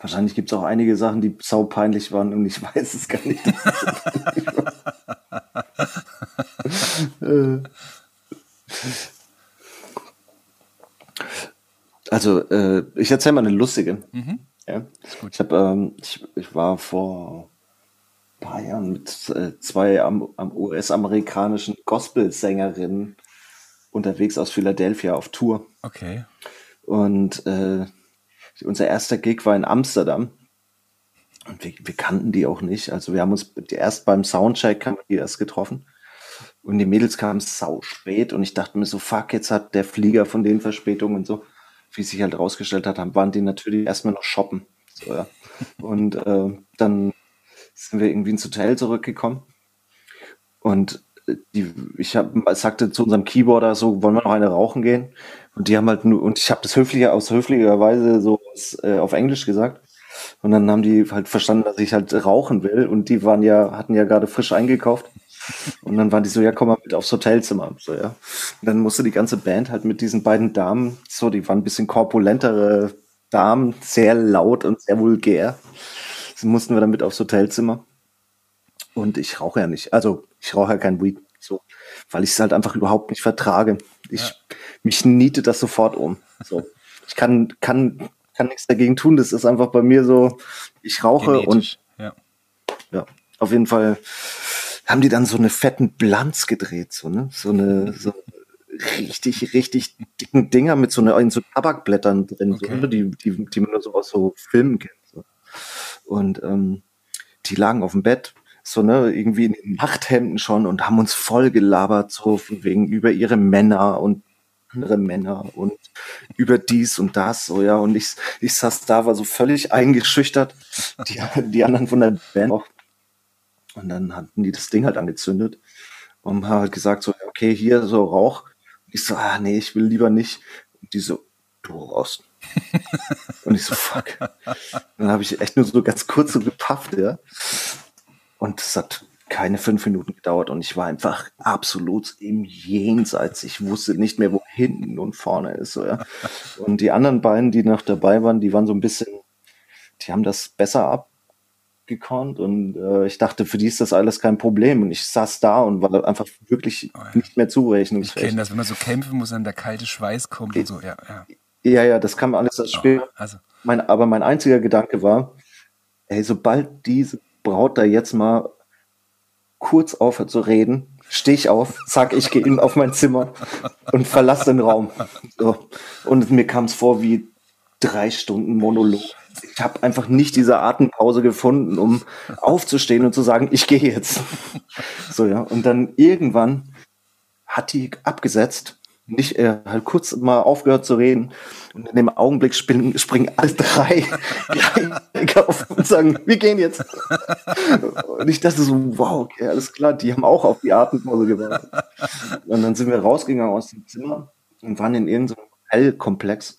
Wahrscheinlich gibt es auch einige Sachen, die saupeinlich waren und ich weiß es gar nicht. Also, äh, ich erzähle mal eine lustige. Mhm. Ja? Ich, hab, ähm, ich, ich war vor paar Jahren mit äh, zwei am, am US-amerikanischen Gospel-Sängerinnen unterwegs aus Philadelphia auf Tour. Okay. Und äh, unser erster Gig war in Amsterdam. Und wir, wir kannten die auch nicht. Also wir haben uns erst beim Soundcheck haben wir die erst getroffen. Und die Mädels kamen sau spät und ich dachte mir so, fuck, jetzt hat der Flieger von den Verspätungen und so, wie sich halt rausgestellt hat, waren die natürlich erstmal noch shoppen. So, ja. Und äh, dann sind wir irgendwie ins Hotel zurückgekommen. Und äh, die, ich hab, sagte zu unserem Keyboarder so, wollen wir noch eine rauchen gehen? Und die haben halt nur, und ich habe das höflicher, aus höflicher Weise so äh, auf Englisch gesagt. Und dann haben die halt verstanden, dass ich halt rauchen will. Und die waren ja, hatten ja gerade frisch eingekauft. Und dann waren die so, ja, komm mal mit aufs Hotelzimmer. So, ja. Und dann musste die ganze Band halt mit diesen beiden Damen, so, die waren ein bisschen korpulentere Damen, sehr laut und sehr vulgär mussten wir dann mit aufs Hotelzimmer. Und ich rauche ja nicht. Also ich rauche ja kein Weed, so, weil ich es halt einfach überhaupt nicht vertrage. Ich ja. mich niete das sofort um. So, ich kann kann kann nichts dagegen tun. Das ist einfach bei mir so. Ich rauche Genetisch. und ja. ja, auf jeden Fall haben die dann so eine fetten Blanz gedreht, so ne, so eine so richtig richtig dicken Dinger mit so eine in so Tabakblättern drin, okay. so, ne? die die die man nur so aus so Filmen kennt. So. Und ähm, die lagen auf dem Bett, so ne, irgendwie in den Nachthemden schon und haben uns voll gelabert, so von wegen über ihre Männer und andere Männer und über dies und das, so ja. Und ich, ich saß da, war so völlig eingeschüchtert. Die, die anderen von der Band auch. Und dann hatten die das Ding halt angezündet und haben halt gesagt, so, okay, hier so Rauch. Ich so, ah, nee, ich will lieber nicht. Und die so, du rauchst. und ich so, fuck. Dann habe ich echt nur so ganz kurz so gepafft, ja. Und es hat keine fünf Minuten gedauert und ich war einfach absolut im Jenseits. Ich wusste nicht mehr, wo hinten und vorne ist. So, ja. Und die anderen beiden, die noch dabei waren, die waren so ein bisschen, die haben das besser gekonnt und äh, ich dachte, für die ist das alles kein Problem. Und ich saß da und war einfach wirklich Oh ja. nicht mehr Ich zurechnungsfähig. kenne das, wenn man so kämpfen muss, dann der kalte Schweiß kommt und so. Ja, ja. Ja, ja, das kam alles erst später. Also, Mein, aber mein einziger Gedanke war, ey, sobald diese Braut da jetzt mal kurz aufhört zu reden, stehe ich auf, sag, ich gehe auf mein Zimmer und verlasse den Raum. So. Und mir kam es vor wie drei Stunden Monolog. Ich habe einfach nicht diese Atempause gefunden, um aufzustehen und zu sagen, ich gehe jetzt. So, ja. Und dann irgendwann hat die abgesetzt, nicht äh, halt kurz mal aufgehört zu reden. Und in dem Augenblick springen, springen alle drei auf und sagen, wir gehen jetzt. Und ich dachte so, wow, okay, alles klar, die haben auch auf die Atempause gewartet. Und dann sind wir rausgegangen aus dem Zimmer und waren in irgendeinem Hotelkomplex.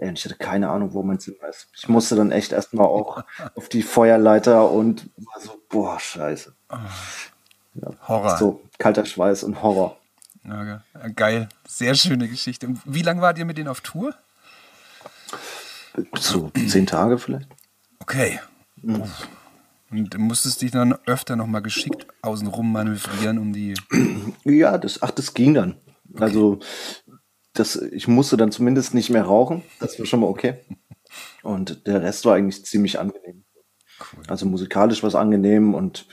Ey, ich hatte keine Ahnung, wo mein Zimmer ist. Ich musste dann echt erstmal auch auf die Feuerleiter und war so, boah, scheiße. Horror. So, kalter Schweiß und Horror. Ja, ja, geil. Sehr schöne Geschichte. Wie lange wart ihr mit denen auf Tour? So zehn Tage vielleicht. Okay. Uff. Und du musstest dich dann öfter nochmal geschickt außenrum manövrieren, um die. Ja, das, ach, das ging dann. Also, das, ich musste dann zumindest nicht mehr rauchen. Das war schon mal okay. Und der Rest war eigentlich ziemlich angenehm. Cool. Also musikalisch war es angenehm und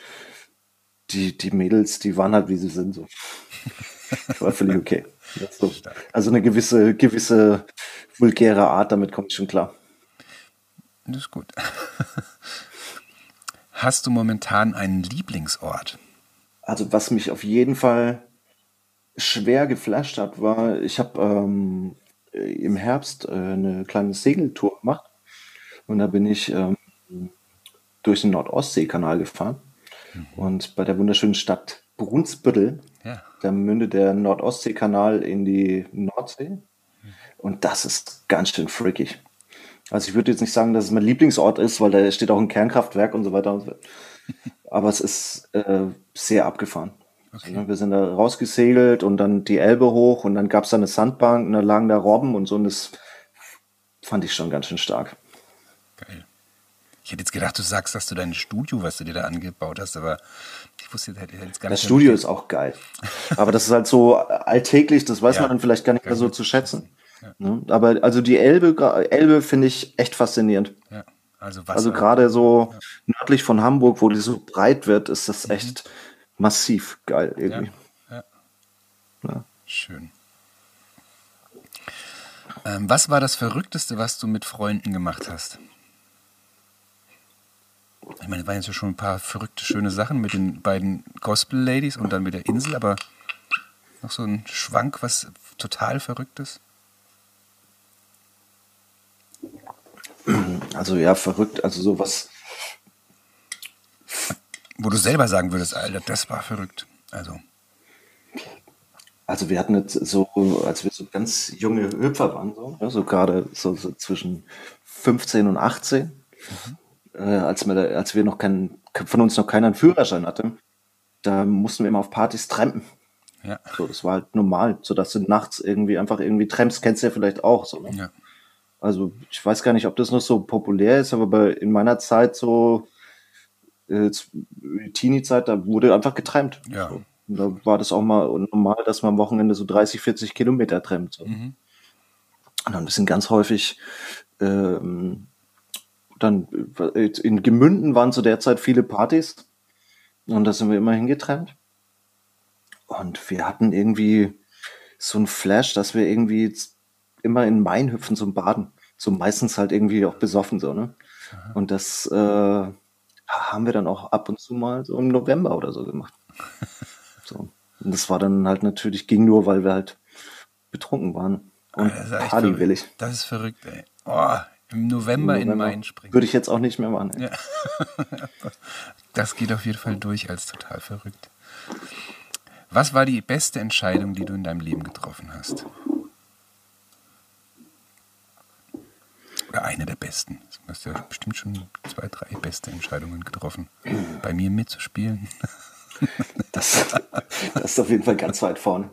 die, die Mädels, die waren halt wie sie sind. So. War völlig okay. So. Also eine gewisse, gewisse vulgäre Art, damit komme ich schon klar. Das ist gut. Hast du momentan einen Lieblingsort? Also was mich auf jeden Fall schwer geflasht hat, war, ich habe ähm, im Herbst äh, eine kleine Segeltour gemacht und da bin ich ähm, durch den Nordostseekanal gefahren und bei der wunderschönen Stadt Brunsbüttel, Ja. da mündet der Nordostseekanal in die Nordsee und das ist ganz schön freakig. Also ich würde jetzt nicht sagen, dass es mein Lieblingsort ist, weil da steht auch ein Kernkraftwerk und so weiter und so. Aber es ist äh, sehr abgefahren. Okay. Also, wir sind da rausgesegelt und dann die Elbe hoch und dann gab es da eine Sandbank und da lagen da Robben und so und das fand ich schon ganz schön stark. Geil. Ich hätte jetzt gedacht, du sagst, dass du dein Studio, was du dir da angebaut hast, aber ich wusste hätte jetzt gar nicht. Das Studio ist auch geil. Aber das ist halt so alltäglich, das weiß Ja. man dann vielleicht gar nicht mehr so zu schätzen. Ne? Aber also die Elbe, Elbe finde ich echt faszinierend. Ja. Also. Also gerade so nördlich von Hamburg, wo die so breit wird, ist das echt massiv geil Ja. irgendwie. ja. Ja. Schön. Ähm, was war das Verrückteste, was du mit Freunden gemacht hast? Ich meine, es waren jetzt ja schon ein paar verrückte, schöne Sachen mit den beiden Gospel Ladies und dann mit der Insel, aber noch so ein Schwank, was total Verrücktes? Also ja, verrückt. Also sowas. Wo du selber sagen würdest, Alter, das war verrückt. Also, Also wir hatten jetzt so, als wir so ganz junge Hüpfer waren, so, ja, so gerade so, so zwischen 15 und 18, äh, als, wir, als wir noch keinen, von uns noch keiner einen Führerschein hatte, da mussten wir immer auf Partys trampen. ja. So, das war halt normal, so dass du nachts irgendwie einfach irgendwie trampst, kennst du ja vielleicht auch. So, ne? ja. Also ich weiß gar nicht, ob das noch so populär ist, aber bei, in meiner Zeit so äh, Teenie-Zeit, da wurde einfach getrennt. Ja. So. Da war das auch mal normal, dass man am Wochenende so 30, 40 Kilometer trennt. So. Mhm. Und dann sind ganz häufig ähm, dann äh, in Gemünden waren zu der Zeit viele Partys und da sind wir immer hingetrennt. Und wir hatten irgendwie so ein Flash, dass wir irgendwie immer in Main hüpfen zum Baden. So meistens halt irgendwie auch besoffen so, ne? Und das äh, haben wir dann auch ab und zu mal so im November oder so gemacht. So. Und das war dann halt natürlich, ging nur, weil wir halt betrunken waren. Und Das ist echt Party verrückt. will ich. Das ist verrückt, ey. Oh, Im November, in November Main springen. Würde ich jetzt auch nicht mehr machen. Ja. Das geht auf jeden Fall durch als total verrückt. Was war die beste Entscheidung, die du in deinem Leben getroffen hast? Oder eine der besten. Du hast ja bestimmt schon zwei, drei beste Entscheidungen getroffen. Bei mir mitzuspielen. Das, das ist auf jeden Fall ganz weit vorne.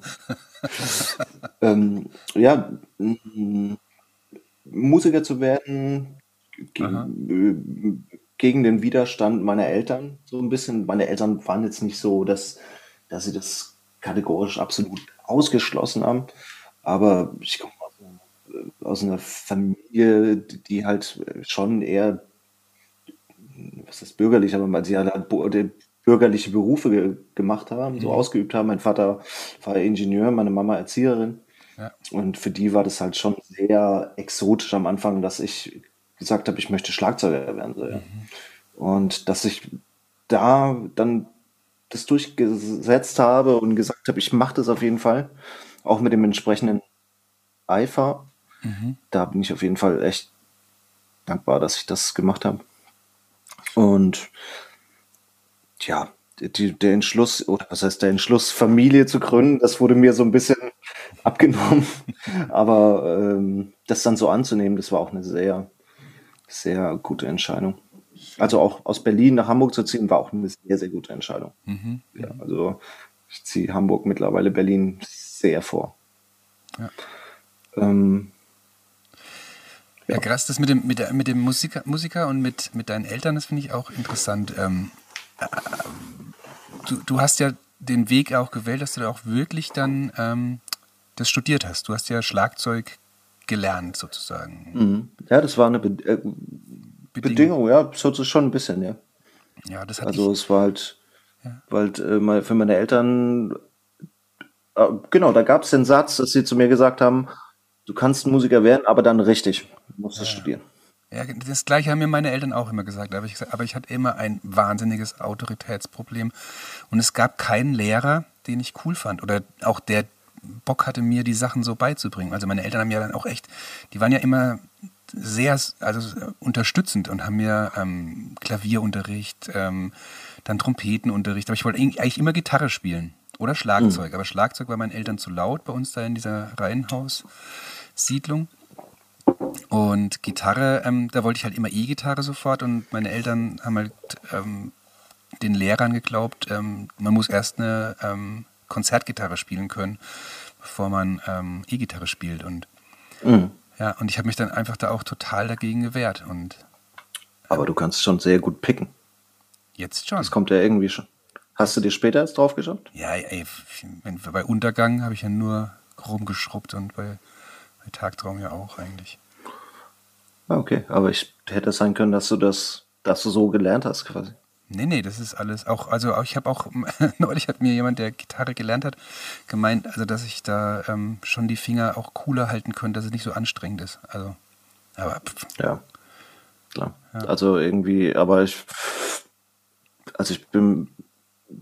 ähm, ja, Musiker zu werden ging, äh, gegen den Widerstand meiner Eltern so ein bisschen. Meine Eltern waren jetzt nicht so, dass, dass sie das kategorisch absolut ausgeschlossen haben. Aber ich komme aus, einer- Familie, die halt schon eher, was ist bürgerlich, aber sie halt bürgerliche Berufe ge gemacht haben, so ausgeübt haben. Mein Vater war Ingenieur, meine Mama Erzieherin. Ja. Und für die war das halt schon sehr exotisch am Anfang, dass ich gesagt habe, ich möchte Schlagzeuger werden. So, ja. Und dass ich da dann das durchgesetzt habe und gesagt habe, ich mache das auf jeden Fall, auch mit dem entsprechenden Eifer. Da bin ich auf jeden Fall echt dankbar, dass ich das gemacht habe. Und ja, die, der Entschluss, oder was heißt der Entschluss, Familie zu gründen, das wurde mir so ein bisschen abgenommen. Aber ähm, das dann so anzunehmen, das war auch eine sehr, sehr gute Entscheidung. Also auch aus Berlin nach Hamburg zu ziehen, war auch eine sehr, sehr gute Entscheidung. Ja, also ich ziehe Hamburg mittlerweile Berlin sehr vor. Ja. Ähm, Ja, krass, das mit dem, mit, mit dem Musiker, Musiker und mit, mit deinen Eltern, das finde ich auch interessant. Ähm, äh, du, du hast ja den Weg auch gewählt, dass du da auch wirklich dann ähm, das studiert hast. Du hast ja Schlagzeug gelernt, sozusagen. mhm. ja, das war eine Be äh, Bedingung, ja, so schon ein bisschen, ja. Ja, das hatte Also ich. es war halt, weil halt, äh, für meine Eltern, äh, genau, da gab es den Satz, dass sie zu mir gesagt haben, du kannst Musiker werden, aber dann richtig, du musst es studieren. Ja, das gleiche haben mir meine Eltern auch immer gesagt. Aber ich, aber ich hatte immer ein wahnsinniges Autoritätsproblem. Und es gab keinen Lehrer, den ich cool fand. Oder auch der Bock hatte, mir die Sachen so beizubringen. Also meine Eltern haben ja dann auch echt, die waren ja immer sehr also unterstützend und haben mir ähm, Klavierunterricht, ähm, dann Trompetenunterricht. Aber ich wollte eigentlich immer Gitarre spielen oder Schlagzeug. Aber Schlagzeug war meinen Eltern zu laut bei uns da in dieser Reihenhaussiedlung. Und Gitarre, ähm, da wollte ich halt immer E-Gitarre sofort und meine Eltern haben halt ähm, den Lehrern geglaubt, ähm, man muss erst eine ähm, Konzertgitarre spielen können, bevor man ähm, E-Gitarre spielt. Und Mhm. ja, und ich habe mich dann einfach da auch total dagegen gewehrt. Und Aber du kannst schon sehr gut picken. jetzt schon. Das kommt ja irgendwie schon. Hast du dir später jetzt drauf geschaut? Ja, ey, bei Untergang habe ich ja nur rumgeschrubbt und bei, bei Tagtraum ja auch eigentlich. Ah, okay, aber ich hätte es sein können, dass du das, dass du so gelernt hast quasi. Nee, nee, das ist alles auch, also auch- ich habe auch, neulich hat mir jemand, der Gitarre gelernt hat, gemeint, also dass ich da ähm, schon die Finger auch cooler halten könnte, dass es nicht so anstrengend ist. Also, aber pff, Ja, klar. Also irgendwie, aber ich, also ich bin,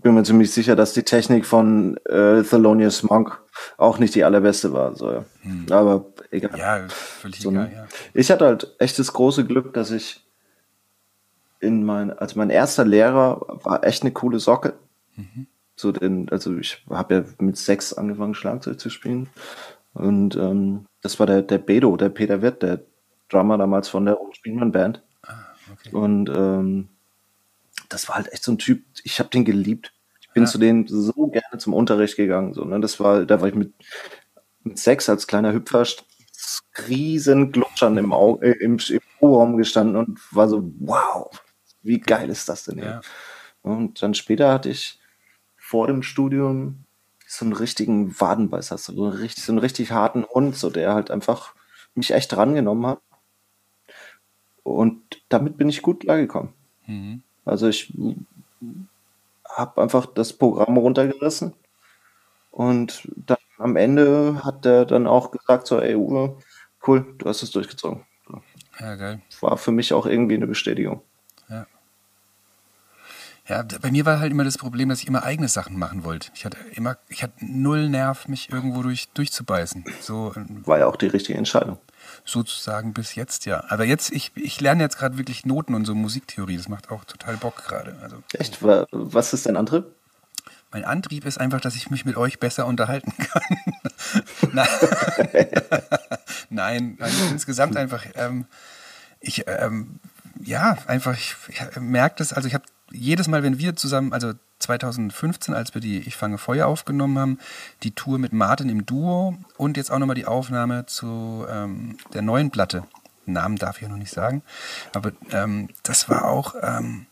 bin mir ziemlich sicher, dass die Technik von äh, Thelonious Monk auch nicht die allerbeste war. So, ja. Aber egal. ja, völlig So, egal, ja. Ich hatte halt echt das große Glück, dass ich in mein, also mein erster Lehrer war echt eine coole Socke. So den, also ich habe ja mit sechs angefangen Schlagzeug zu spielen und ähm, das war der der Bedo, der Peter Wirth, der Drummer damals von der Spielmann Band Okay. und ähm, das war halt echt so ein Typ. Ich habe den geliebt. Ich bin Ja. zu denen so gerne zum Unterricht gegangen. So, ne? Das war, da war ich mit, mit sechs als kleiner Hüpfer riesen Glutschern im, Au äh, im, im Proberaum gestanden und war so, wow, wie geil ist das denn hier? Ja. Und dann später hatte ich vor dem Studium so einen richtigen Wadenbeißer, so einen richtig, so einen richtig harten Hund, so der halt einfach mich echt drangenommen hat. Und damit bin ich gut klargekommen. Mhm. Also ich habe einfach das Programm runtergerissen und dann am Ende hat er dann auch gesagt so, ey Uwe, cool, du hast es durchgezogen. Ja, geil. War für mich auch irgendwie eine Bestätigung. Ja. Ja, bei mir war halt immer das Problem, dass ich immer eigene Sachen machen wollte. Ich hatte immer, ich hatte null Nerv, mich irgendwo durch, durchzubeißen. So ähm, War ja auch die richtige Entscheidung. Sozusagen bis jetzt, ja. Aber jetzt, ich, ich lerne jetzt gerade wirklich Noten und so Musiktheorie. Das macht auch total Bock gerade. Also Echt? Wa- Was ist dein Antrieb? mein Antrieb ist einfach, dass ich mich mit euch besser unterhalten kann. Nein, Nein also insgesamt einfach, ähm, ich, ähm, ja, einfach, ich, ich merke das, also ich habe jedes Mal, wenn wir zusammen, also 2015, als wir die Ich fange Feuer aufgenommen haben, die Tour mit Martin im Duo und jetzt auch nochmal die Aufnahme zu ähm, der neuen Platte, Namen darf ich ja noch nicht sagen. Aber ähm, das war auch ähm,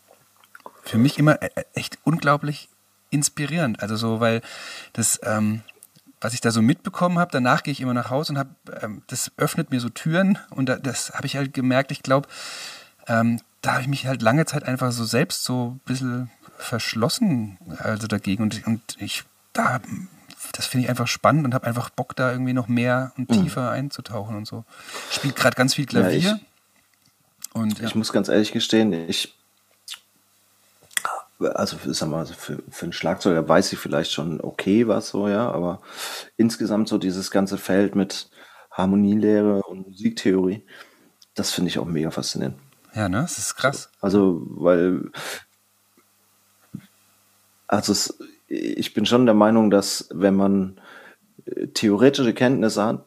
für mich immer e- echt unglaublich inspirierend. Also so, weil das, ähm, was ich da so mitbekommen habe, danach gehe ich immer nach Hause und habe, ähm, das öffnet mir so Türen und da, das habe ich halt gemerkt, ich glaube, ähm, da habe ich mich halt lange Zeit einfach so selbst so ein bisschen verschlossen also dagegen und, und ich da das finde ich einfach spannend und habe einfach Bock da irgendwie noch mehr und tiefer einzutauchen und so. Spielt gerade ganz viel Klavier. Ja, und ja. Ich muss ganz ehrlich gestehen, ich, also für, sag mal, für, für einen Schlagzeuger weiß ich vielleicht schon okay was so, ja, aber insgesamt so dieses ganze Feld mit Harmonielehre und Musiktheorie, das finde ich auch mega faszinierend. ja, ne? Das ist krass. Also, weil, also es, ich bin schon der Meinung, dass wenn man äh, theoretische Kenntnisse hat,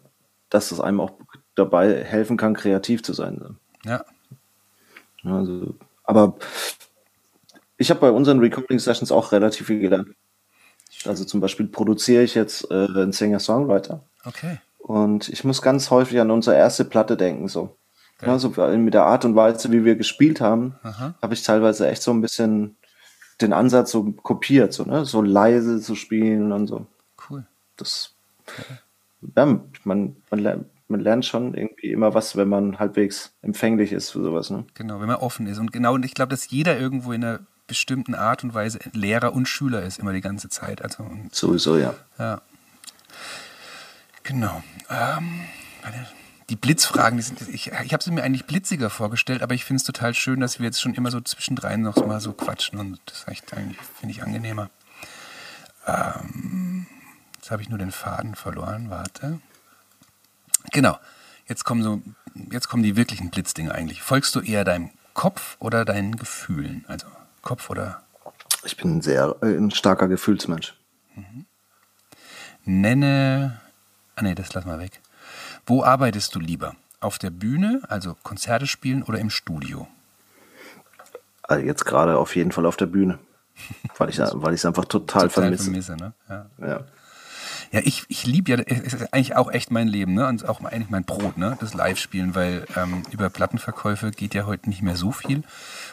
dass das einem auch dabei helfen kann, kreativ zu sein. Ja. Also, aber ich habe bei unseren Recording Sessions auch relativ viel gelernt. Also zum Beispiel produziere ich jetzt äh, einen Singer-Songwriter Okay. und ich muss ganz häufig an unsere erste Platte denken. So. Ja, so mit der Art und Weise, wie wir gespielt haben, habe ich teilweise echt so ein bisschen den Ansatz so kopiert, so, ne? so leise zu spielen und so. Cool. Das, ja, man, man, lernt, man lernt schon irgendwie immer was, wenn man halbwegs empfänglich ist für sowas. Ne? Genau, wenn man offen ist. Und genau, und ich glaube, dass jeder irgendwo in einer bestimmten Art und Weise Lehrer und Schüler ist, immer die ganze Zeit. Also, und, Sowieso, ja. ja. Genau. Ähm, warte. Die Blitzfragen, die sind, ich, ich habe sie mir eigentlich blitziger vorgestellt, aber ich finde es total schön, dass wir jetzt schon immer so zwischendrin noch mal so quatschen und das finde ich, angenehmer. Ähm, jetzt habe ich nur den Faden verloren, warte. Genau, jetzt kommen so, jetzt kommen die wirklichen Blitzdinge eigentlich. Folgst du eher deinem Kopf oder deinen Gefühlen? Also Kopf oder Ich bin ein sehr äh, ein starker Gefühlsmensch. nenne. Ah nee, das lass mal weg. Wo arbeitest du lieber? Auf der Bühne, also Konzerte spielen oder im Studio? Also jetzt gerade auf jeden Fall auf der Bühne. Weil ich es einfach total, vermisse. vermisse ne? ja. Ja. Ja, ich, ich liebe ja, es ist eigentlich auch echt mein Leben, ne? Und auch eigentlich mein Brot, ne? Das Live-Spielen, weil ähm, über Plattenverkäufe geht ja heute nicht mehr so viel.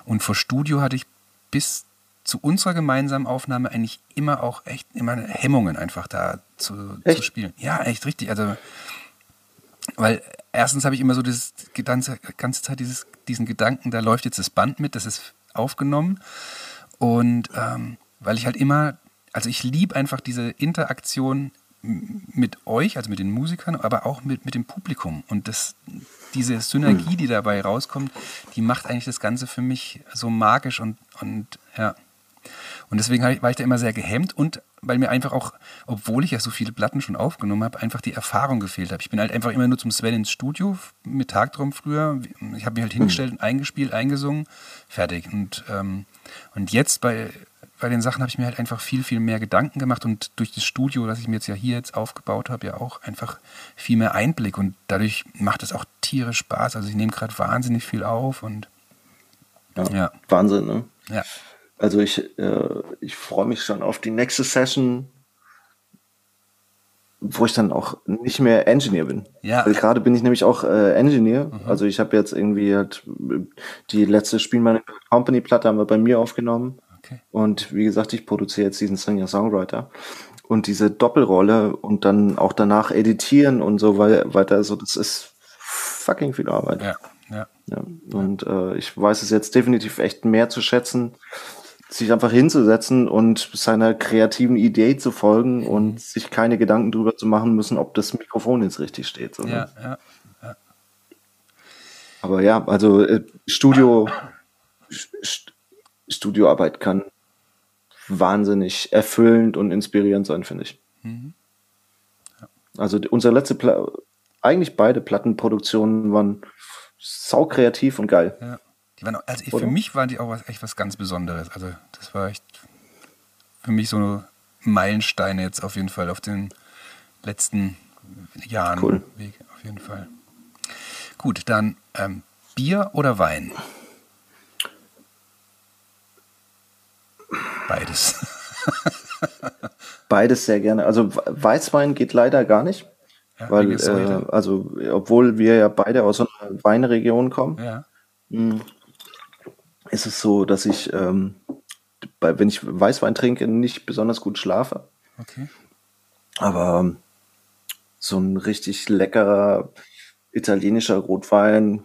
Und vor Studio hatte ich bis zu unserer gemeinsamen Aufnahme eigentlich immer auch echt immer Hemmungen einfach da zu, zu Echt? spielen. Ja, echt richtig. Also weil erstens habe ich immer so das ganze, ganze Zeit dieses, diesen Gedanken, da läuft jetzt das Band mit, das ist aufgenommen. Und ähm, weil ich halt immer, also ich liebe einfach diese Interaktion mit euch, also mit den Musikern, aber auch mit, mit dem Publikum. Und das, diese Synergie, die dabei rauskommt, die macht eigentlich das Ganze für mich so magisch und, und ja. Und deswegen war ich da immer sehr gehemmt und weil mir einfach auch, obwohl ich ja so viele Platten schon aufgenommen habe, einfach die Erfahrung gefehlt hat. Ich bin halt einfach immer nur zum Sven ins Studio mit Tagtraum früher. Ich habe mich halt hingestellt und eingespielt, eingesungen, fertig. Und, ähm, und jetzt bei, bei den Sachen habe ich mir halt einfach viel, viel mehr Gedanken gemacht und durch das Studio, das ich mir jetzt ja hier jetzt aufgebaut habe, ja auch einfach viel mehr Einblick und dadurch macht es auch tierisch Spaß. Also ich nehme gerade wahnsinnig viel auf und Ja. Ja. Wahnsinn, ne? ja, Also ich, äh, ich freue mich schon auf die nächste Session, wo ich dann auch nicht mehr Engineer bin. Ja. Weil gerade bin ich nämlich auch äh, Engineer. Also ich habe jetzt irgendwie halt die letzte Spiel meiner Company Platte haben wir bei mir aufgenommen. okay. Und wie gesagt, ich produziere jetzt diesen Singer-Songwriter. Und diese Doppelrolle und dann auch danach editieren und so wei- weiter, so das ist fucking viel Arbeit. Ja, ja. Ja, und äh, ich weiß es jetzt definitiv echt mehr zu schätzen, sich einfach hinzusetzen und seiner kreativen Idee zu folgen und sich keine Gedanken drüber zu machen müssen, ob das Mikrofon jetzt richtig steht. So, ne? Ja, ja. Aber ja, also äh, Studio, St Studioarbeit kann wahnsinnig erfüllend und inspirierend sein, finde ich. Also die- unsere letzte, Pla eigentlich beide Plattenproduktionen waren sau kreativ und geil. Ja. Die waren, also für Oder? mich waren die auch was, echt was ganz Besonderes. Also das war echt für mich so Meilensteine jetzt auf jeden Fall auf den letzten Jahren Cool. Weg, auf jeden Fall. Gut, dann ähm, Bier oder Wein? Beides. Beides sehr gerne. Also We- Weißwein geht leider gar nicht. Ja, Weil, äh, also, obwohl wir ja beide aus einer Weinregion kommen, ja. Ist es so, dass ich, ähm, bei, wenn ich Weißwein trinke, nicht besonders gut schlafe. Okay. Aber ähm, so ein richtig leckerer italienischer Rotwein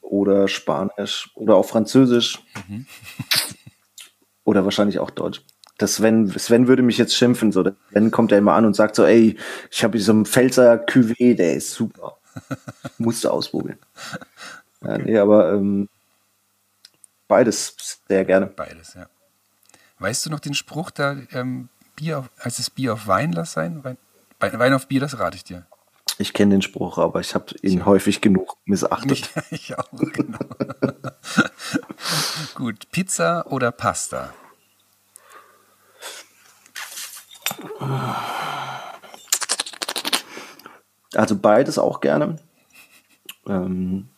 oder Spanisch oder auch Französisch oder wahrscheinlich auch Deutsch. Das Sven, Sven würde mich jetzt schimpfen, so. Sven kommt ja immer an und sagt so, ey, ich habe hier so einen Pfälzer Cuvée, der ist super. Musst du ausprobieren. Ja, nee, aber ähm, beides sehr gerne. Beides, ja. Weißt du noch den Spruch da, ähm, Bier auf, als es Bier auf Wein lass sein? Wein, Wein auf Bier, das rate ich dir. Ich kenne den Spruch, aber ich habe ihn häufig genug missachtet. Ich, ich auch, genau. Gut, Pizza oder Pasta? Also beides auch gerne. Ähm,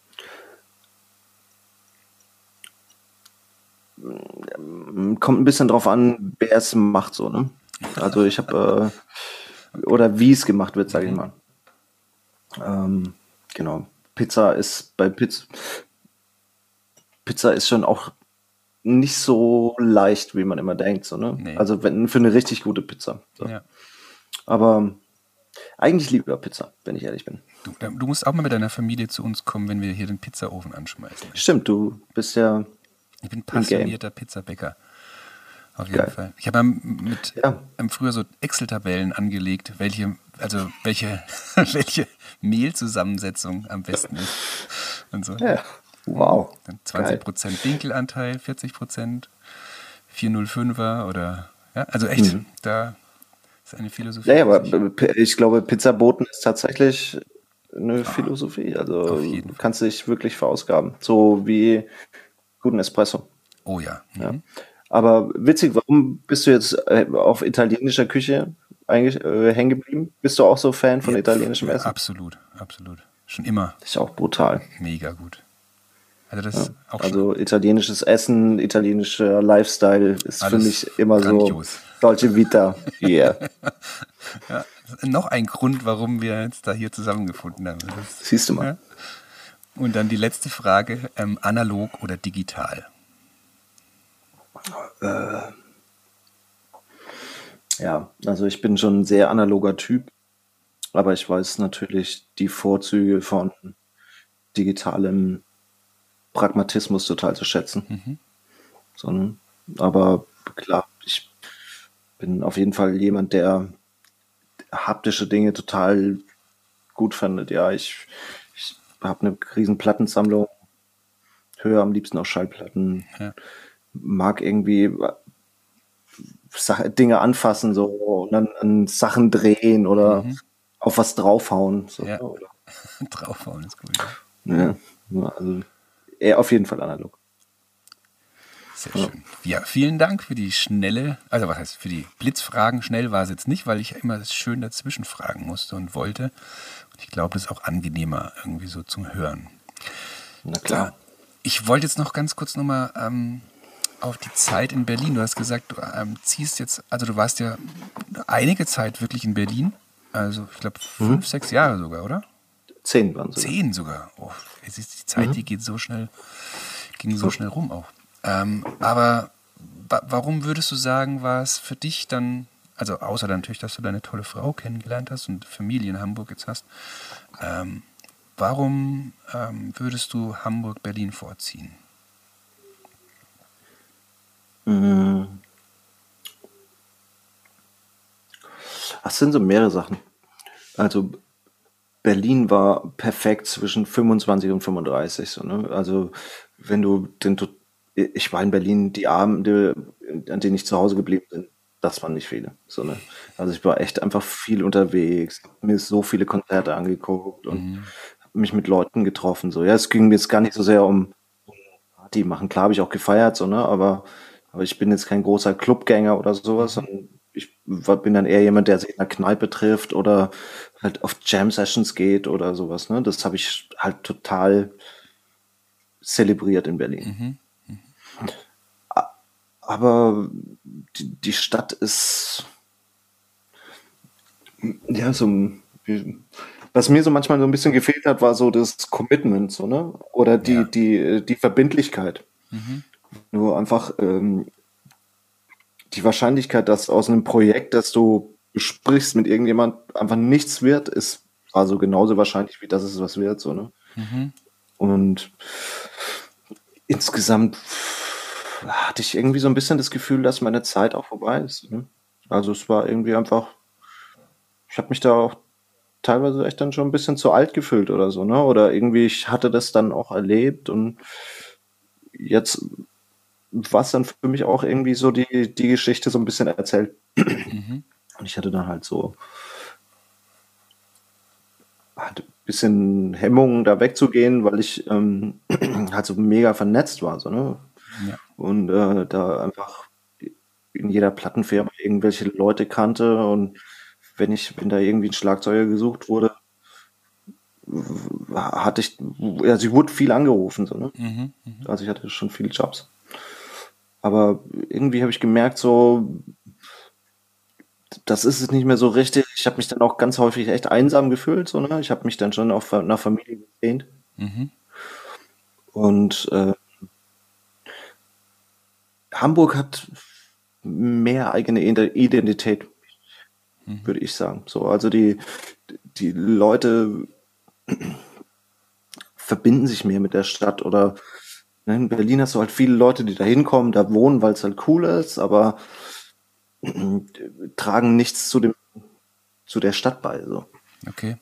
kommt ein bisschen drauf an, wer es macht, so, ne? Also ich habe, äh, oder wie es gemacht wird, sage ich mal. Ähm, genau. Pizza ist bei Pizza, Pizza ist schon auch nicht so leicht, wie man immer denkt, so, ne? Nee. Also wenn, für eine richtig gute Pizza. So. Ja. Aber eigentlich lieber Pizza, wenn ich ehrlich bin. Du, du musst auch mal mit deiner Familie zu uns kommen, wenn wir hier den Pizzaofen anschmeißen. Stimmt, du bist ja Ich bin passionierter Pizzabäcker. Auf jeden Geil. Fall. Ich habe mit Ja. früher so Excel-Tabellen angelegt, welche, also welche, welche Mehlzusammensetzung am besten ist. Und so. Ja, wow. Dann 20% Dinkelanteil, 40%, 405er oder ja, also echt, da ist eine Philosophie. Mhm. Ja, ja, aber ich glaube, Pizzaboten ist tatsächlich eine Philosophie. Also jeden du kannst dich wirklich verausgaben. So wie guten Espresso. oh ja. Ja. Mhm. Aber witzig, warum bist du jetzt äh, auf italienischer Küche eigentlich äh, hängen geblieben? Bist du auch so Fan von Ja, italienischem ja, Essen? Absolut, absolut. Schon immer Das ist auch brutal. mega gut. Also schon Also italienisches Essen, italienischer Lifestyle ist für mich immer grandios. so Dolce Vita. Yeah. ja, noch ein Grund, warum wir jetzt da hier zusammengefunden haben. Das, Siehst du mal. ja. Und dann die letzte Frage, ähm, analog oder digital? Ja, also ich bin schon ein sehr analoger Typ, aber ich weiß natürlich die Vorzüge von digitalem Pragmatismus total zu schätzen. So, ne? aber klar, ich bin auf jeden Fall jemand, der haptische Dinge total gut findet. Ja, ich habe eine riesen Plattensammlung, höre am liebsten auch Schallplatten, Ja. mag irgendwie Sache, Dinge anfassen so und dann an Sachen drehen oder auf was draufhauen. So, Ja. Draufhauen ist gut. Ja. ja, ja, also eher auf jeden Fall analog. Sehr schön. Ja, vielen Dank für die schnelle, also was heißt für die Blitzfragen. Schnell war es jetzt nicht, weil ich immer schön dazwischen fragen musste und wollte. Ich glaube, das ist auch angenehmer irgendwie so zum Hören. Na klar. Ich wollte jetzt noch ganz kurz nochmal ähm, auf die Zeit in Berlin. Du hast gesagt, du ähm, ziehst jetzt, also du warst ja einige Zeit wirklich in Berlin. Also ich glaube fünf, sechs Jahre sogar, oder? Zehn waren so. Zehn sogar. Oh, es ist die Zeit, die geht so schnell, ging so schnell rum auch. Ähm, aber wa warum würdest du sagen, war es für dich dann, also außer natürlich, dass du deine tolle Frau kennengelernt hast und Familie in Hamburg jetzt hast, ähm, warum ähm, würdest du Hamburg-Berlin vorziehen? Das sind so mehrere Sachen. Also Berlin war perfekt zwischen 25 und 35. So, ne? Also wenn du den, ich war in Berlin die Abende, an denen ich zu Hause geblieben bin, das waren nicht viele. So, ne? Also ich war echt einfach viel unterwegs, mir so viele Konzerte angeguckt und hab mich mit Leuten getroffen. So, ja, es ging mir jetzt gar nicht so sehr um Party machen. Klar habe ich auch gefeiert, so, ne? aber, aber ich bin jetzt kein großer Clubgänger oder sowas. sondern Ich war- bin dann eher jemand, der sich in der Kneipe trifft oder halt auf Jam-Sessions geht oder sowas. Ne? Das habe ich halt total zelebriert in Berlin. A- Aber die, die Stadt ist ja so, was mir so manchmal so ein bisschen gefehlt hat, war so das Commitment, so, ne? Oder die, Ja. die, die Verbindlichkeit. Nur einfach ähm, die Wahrscheinlichkeit, dass aus einem Projekt, das du besprichst mit irgendjemand, einfach nichts wird, ist also genauso wahrscheinlich, wie dass es was wird, so, ne? Und insgesamt hatte ich irgendwie so ein bisschen das Gefühl, dass meine Zeit auch vorbei ist. Ne? Also es war irgendwie einfach, ich habe mich da auch teilweise echt dann schon ein bisschen zu alt gefühlt oder so, ne? Oder irgendwie, ich hatte das dann auch erlebt und jetzt war es dann für mich auch irgendwie so die, die Geschichte so ein bisschen erzählt. Und ich hatte dann halt so halt ein bisschen Hemmungen, da wegzugehen, weil ich ähm, halt so mega vernetzt war, so, ne? Ja. Und äh, da einfach in jeder Plattenfirma irgendwelche Leute kannte und wenn ich, wenn da irgendwie ein Schlagzeuger gesucht wurde, hatte ich, also ich wurde viel angerufen, so, ne? Mhm. Also ich hatte schon viele Jobs. Aber irgendwie habe ich gemerkt, so, das ist es nicht mehr so richtig. Ich habe mich dann auch ganz häufig echt einsam gefühlt, so, ne? Ich habe mich dann schon auf nach Familie gesehnt. Mhm. Und äh, Hamburg hat mehr eigene Ide- Identität, würde ich sagen. So, also die, die Leute verbinden sich mehr mit der Stadt oder ne, in Berlin hast du halt viele Leute, die da hinkommen, da wohnen, weil es halt cool ist, aber tragen nichts zu dem zu der Stadt bei. So. Okay.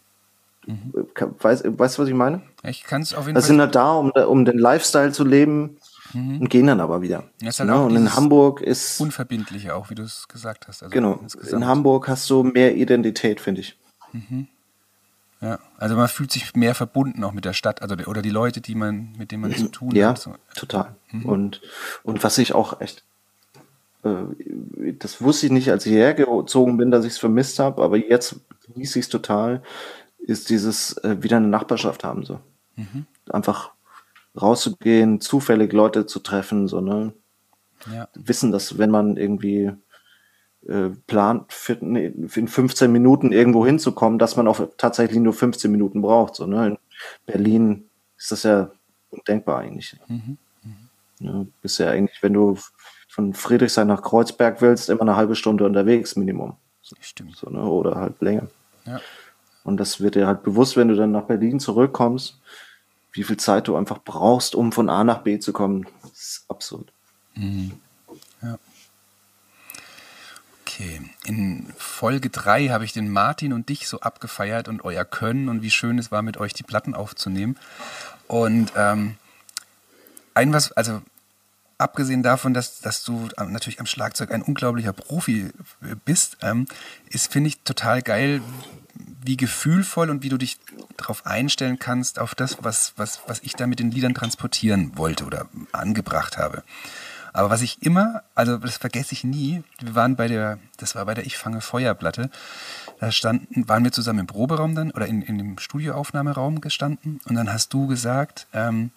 Weißt, weißt du, was ich meine? Ich kann es auf jeden sind Fall. halt da, um, um den Lifestyle zu leben und gehen dann aber wieder. Ja, ist halt auch Und in Hamburg ist, Unverbindliche auch, wie du es gesagt hast. Also genau, insgesamt. in Hamburg hast du mehr Identität, finde ich. Ja, also man fühlt sich mehr verbunden auch mit der Stadt, also oder die Leute, die man, mit denen man zu tun Ja, hat. So. total. Und, und was ich auch echt, äh, das wusste ich nicht, als ich hergezogen bin, dass ich es vermisst habe, aber jetzt genieße ich es total, ist dieses äh, wieder eine Nachbarschaft haben. so Einfach rauszugehen, zufällig Leute zu treffen, so, ne? Ja. Wissen, dass wenn man irgendwie äh, plant, für, nee, für in 15 Minuten irgendwo hinzukommen, dass man auch tatsächlich nur 15 Minuten braucht. So, ne? In Berlin ist das ja undenkbar eigentlich. Ja, bist ja eigentlich, wenn du von Friedrichshain nach Kreuzberg willst, immer eine halbe Stunde unterwegs, Minimum. Stimmt. So, ne? Oder halt länger. Ja. Und das wird dir halt bewusst, wenn du dann nach Berlin zurückkommst, wie viel Zeit du einfach brauchst, um von A nach B zu kommen. Das ist absurd. Okay. In Folge 3 habe ich den Martin und dich so abgefeiert und euer Können und wie schön es war, mit euch die Platten aufzunehmen. Und ähm, ein was, also abgesehen davon, dass, dass du natürlich am Schlagzeug ein unglaublicher Profi bist, ähm, ist, finde ich, total geil, wie gefühlvoll und wie du dich darauf einstellen kannst, auf das, was, was, was ich da mit den Liedern transportieren wollte oder angebracht habe. Aber was ich immer, also das vergesse ich nie, wir waren bei der, das war bei der Ich fange Feuerplatte, da standen, waren wir zusammen im Proberaum dann oder in, in dem Studioaufnahmeraum gestanden und dann hast du gesagt, ähm,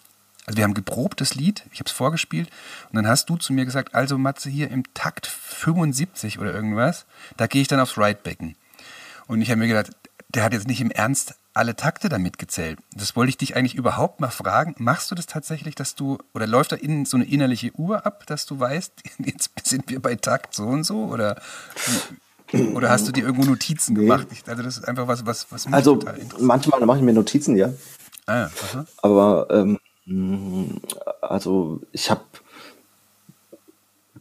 also wir haben geprobt das Lied, ich habe es vorgespielt und dann hast du zu mir gesagt, also Matze hier im Takt 75 oder irgendwas, da gehe ich dann aufs Right-Becken. Und ich habe mir gedacht, der hat jetzt nicht im Ernst alle Takte damit gezählt. Das wollte ich dich eigentlich überhaupt mal fragen. Machst du das tatsächlich, dass du, oder läuft da innen so eine innerliche Uhr ab, dass du weißt, jetzt sind wir bei Takt so und so? Oder, oder hast du dir irgendwo Notizen gemacht? Ich, also das ist einfach was, was, was mich Also total manchmal mache ich mir Notizen, ja. Ah, aha. Aber ähm, mh, also ich habe,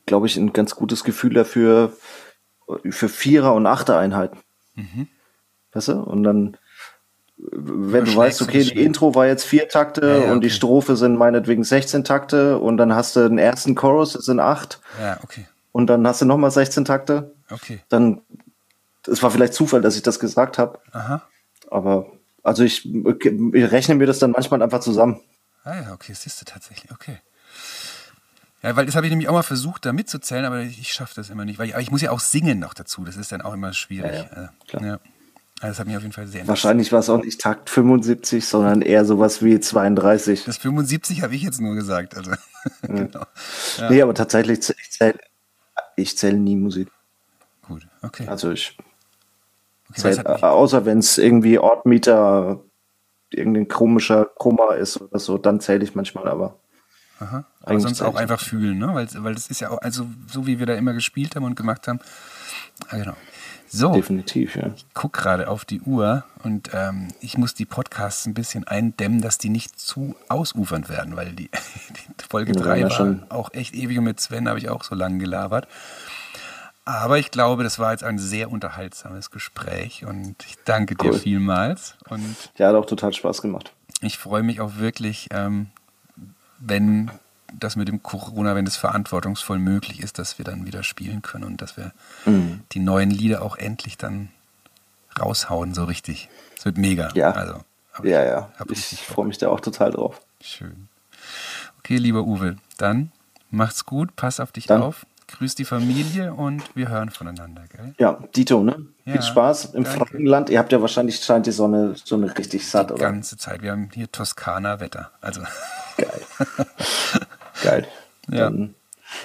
glaube ich, ein ganz gutes Gefühl dafür für Vierer- und Achter-Einheiten. Weißt du? Und dann, wenn du weißt, okay, die. Intro war jetzt vier Takte Ja, ja, und die okay. Strophe sind meinetwegen 16 Takte und dann hast du den ersten Chorus, das sind acht ja, okay. und dann hast du nochmal 16 Takte, Okay. dann, es war vielleicht Zufall, dass ich das gesagt habe, Aha. aber also ich, ich rechne mir das dann manchmal einfach zusammen. Ah ja, okay, das siehst du tatsächlich, okay. Ja, weil das habe ich nämlich auch mal versucht, da mitzuzählen, aber ich, schaffe das immer nicht. Weil ich, ich muss ja auch singen noch dazu, das ist dann auch immer schwierig. Ja, ja, Äh, klar. ja. Also das hat mich auf jeden Fall sehr. Wahrscheinlich war es auch nicht Takt 75, sondern eher sowas wie 32. Das 75 habe ich jetzt nur gesagt. Also, genau. Ja, Nee, aber tatsächlich, ich zähle ich zähl nie Musik. gut, okay. Also ich Okay, mich- äh, außer wenn es irgendwie Ortmieter, irgendein komischer Kummer ist oder so, dann zähle ich manchmal, aber Aha. Aber Eigentlich sonst auch einfach fühlen, ne? Weil, weil das ist ja auch, also so wie wir da immer gespielt haben und gemacht haben. Ah, genau. So, definitiv, ja. ich guck gerade auf die Uhr und ähm, ich muss die Podcasts ein bisschen eindämmen, dass die nicht zu ausufernd werden, weil die, die Folge Ja, 3 ja, war auch echt ewig und mit Sven habe ich auch so lange gelabert. Aber ich glaube, das war jetzt ein sehr unterhaltsames Gespräch und ich danke dir Cool. vielmals und Ja, hat auch total Spaß gemacht. ich freue mich auch wirklich, ähm, wenn das mit dem Corona, wenn das verantwortungsvoll möglich ist, dass wir dann wieder spielen können und dass wir Mhm. die neuen Lieder auch endlich dann raushauen, so richtig. Es wird mega. Ja. Also, Ja, ja. Ich richtig freue mich da auch total drauf. Schön. Okay, lieber Uwe, dann macht's gut, pass auf dich Dann. auf, grüß die Familie und wir hören voneinander, gell? Ja, Dito, ne? Ja, Viel Spaß im danke. Frankenland. Ihr habt ja wahrscheinlich, scheint die Sonne, Sonne richtig satt, Die oder? ganze Zeit. Wir haben hier Toskana-Wetter. Also, Geil. Geil. Ja. Dann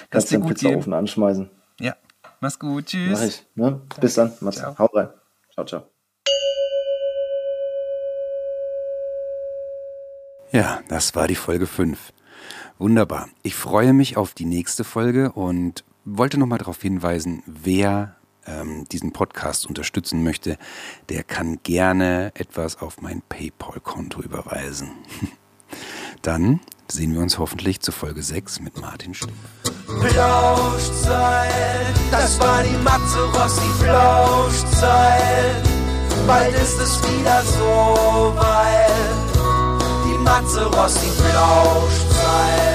kannst du den gut gehen. Pizzaofen anschmeißen. ja, mach's gut, tschüss. Mach ich. Ne? Bis dann. Mach's. Ciao. Hau rein. Ciao, ciao. Ja, das war die Folge 5. Wunderbar. Ich freue mich auf die nächste Folge und wollte nochmal darauf hinweisen, wer ähm, diesen Podcast unterstützen möchte, der kann gerne etwas auf mein PayPal-Konto überweisen. Dann sehen wir uns hoffentlich zu Folge 6 mit Martin Stuck. Flauschzeit, das war die Matze Rossi Flauschzeit. Bald ist es wieder so weit. Die Matze Rossi Flauschzeit.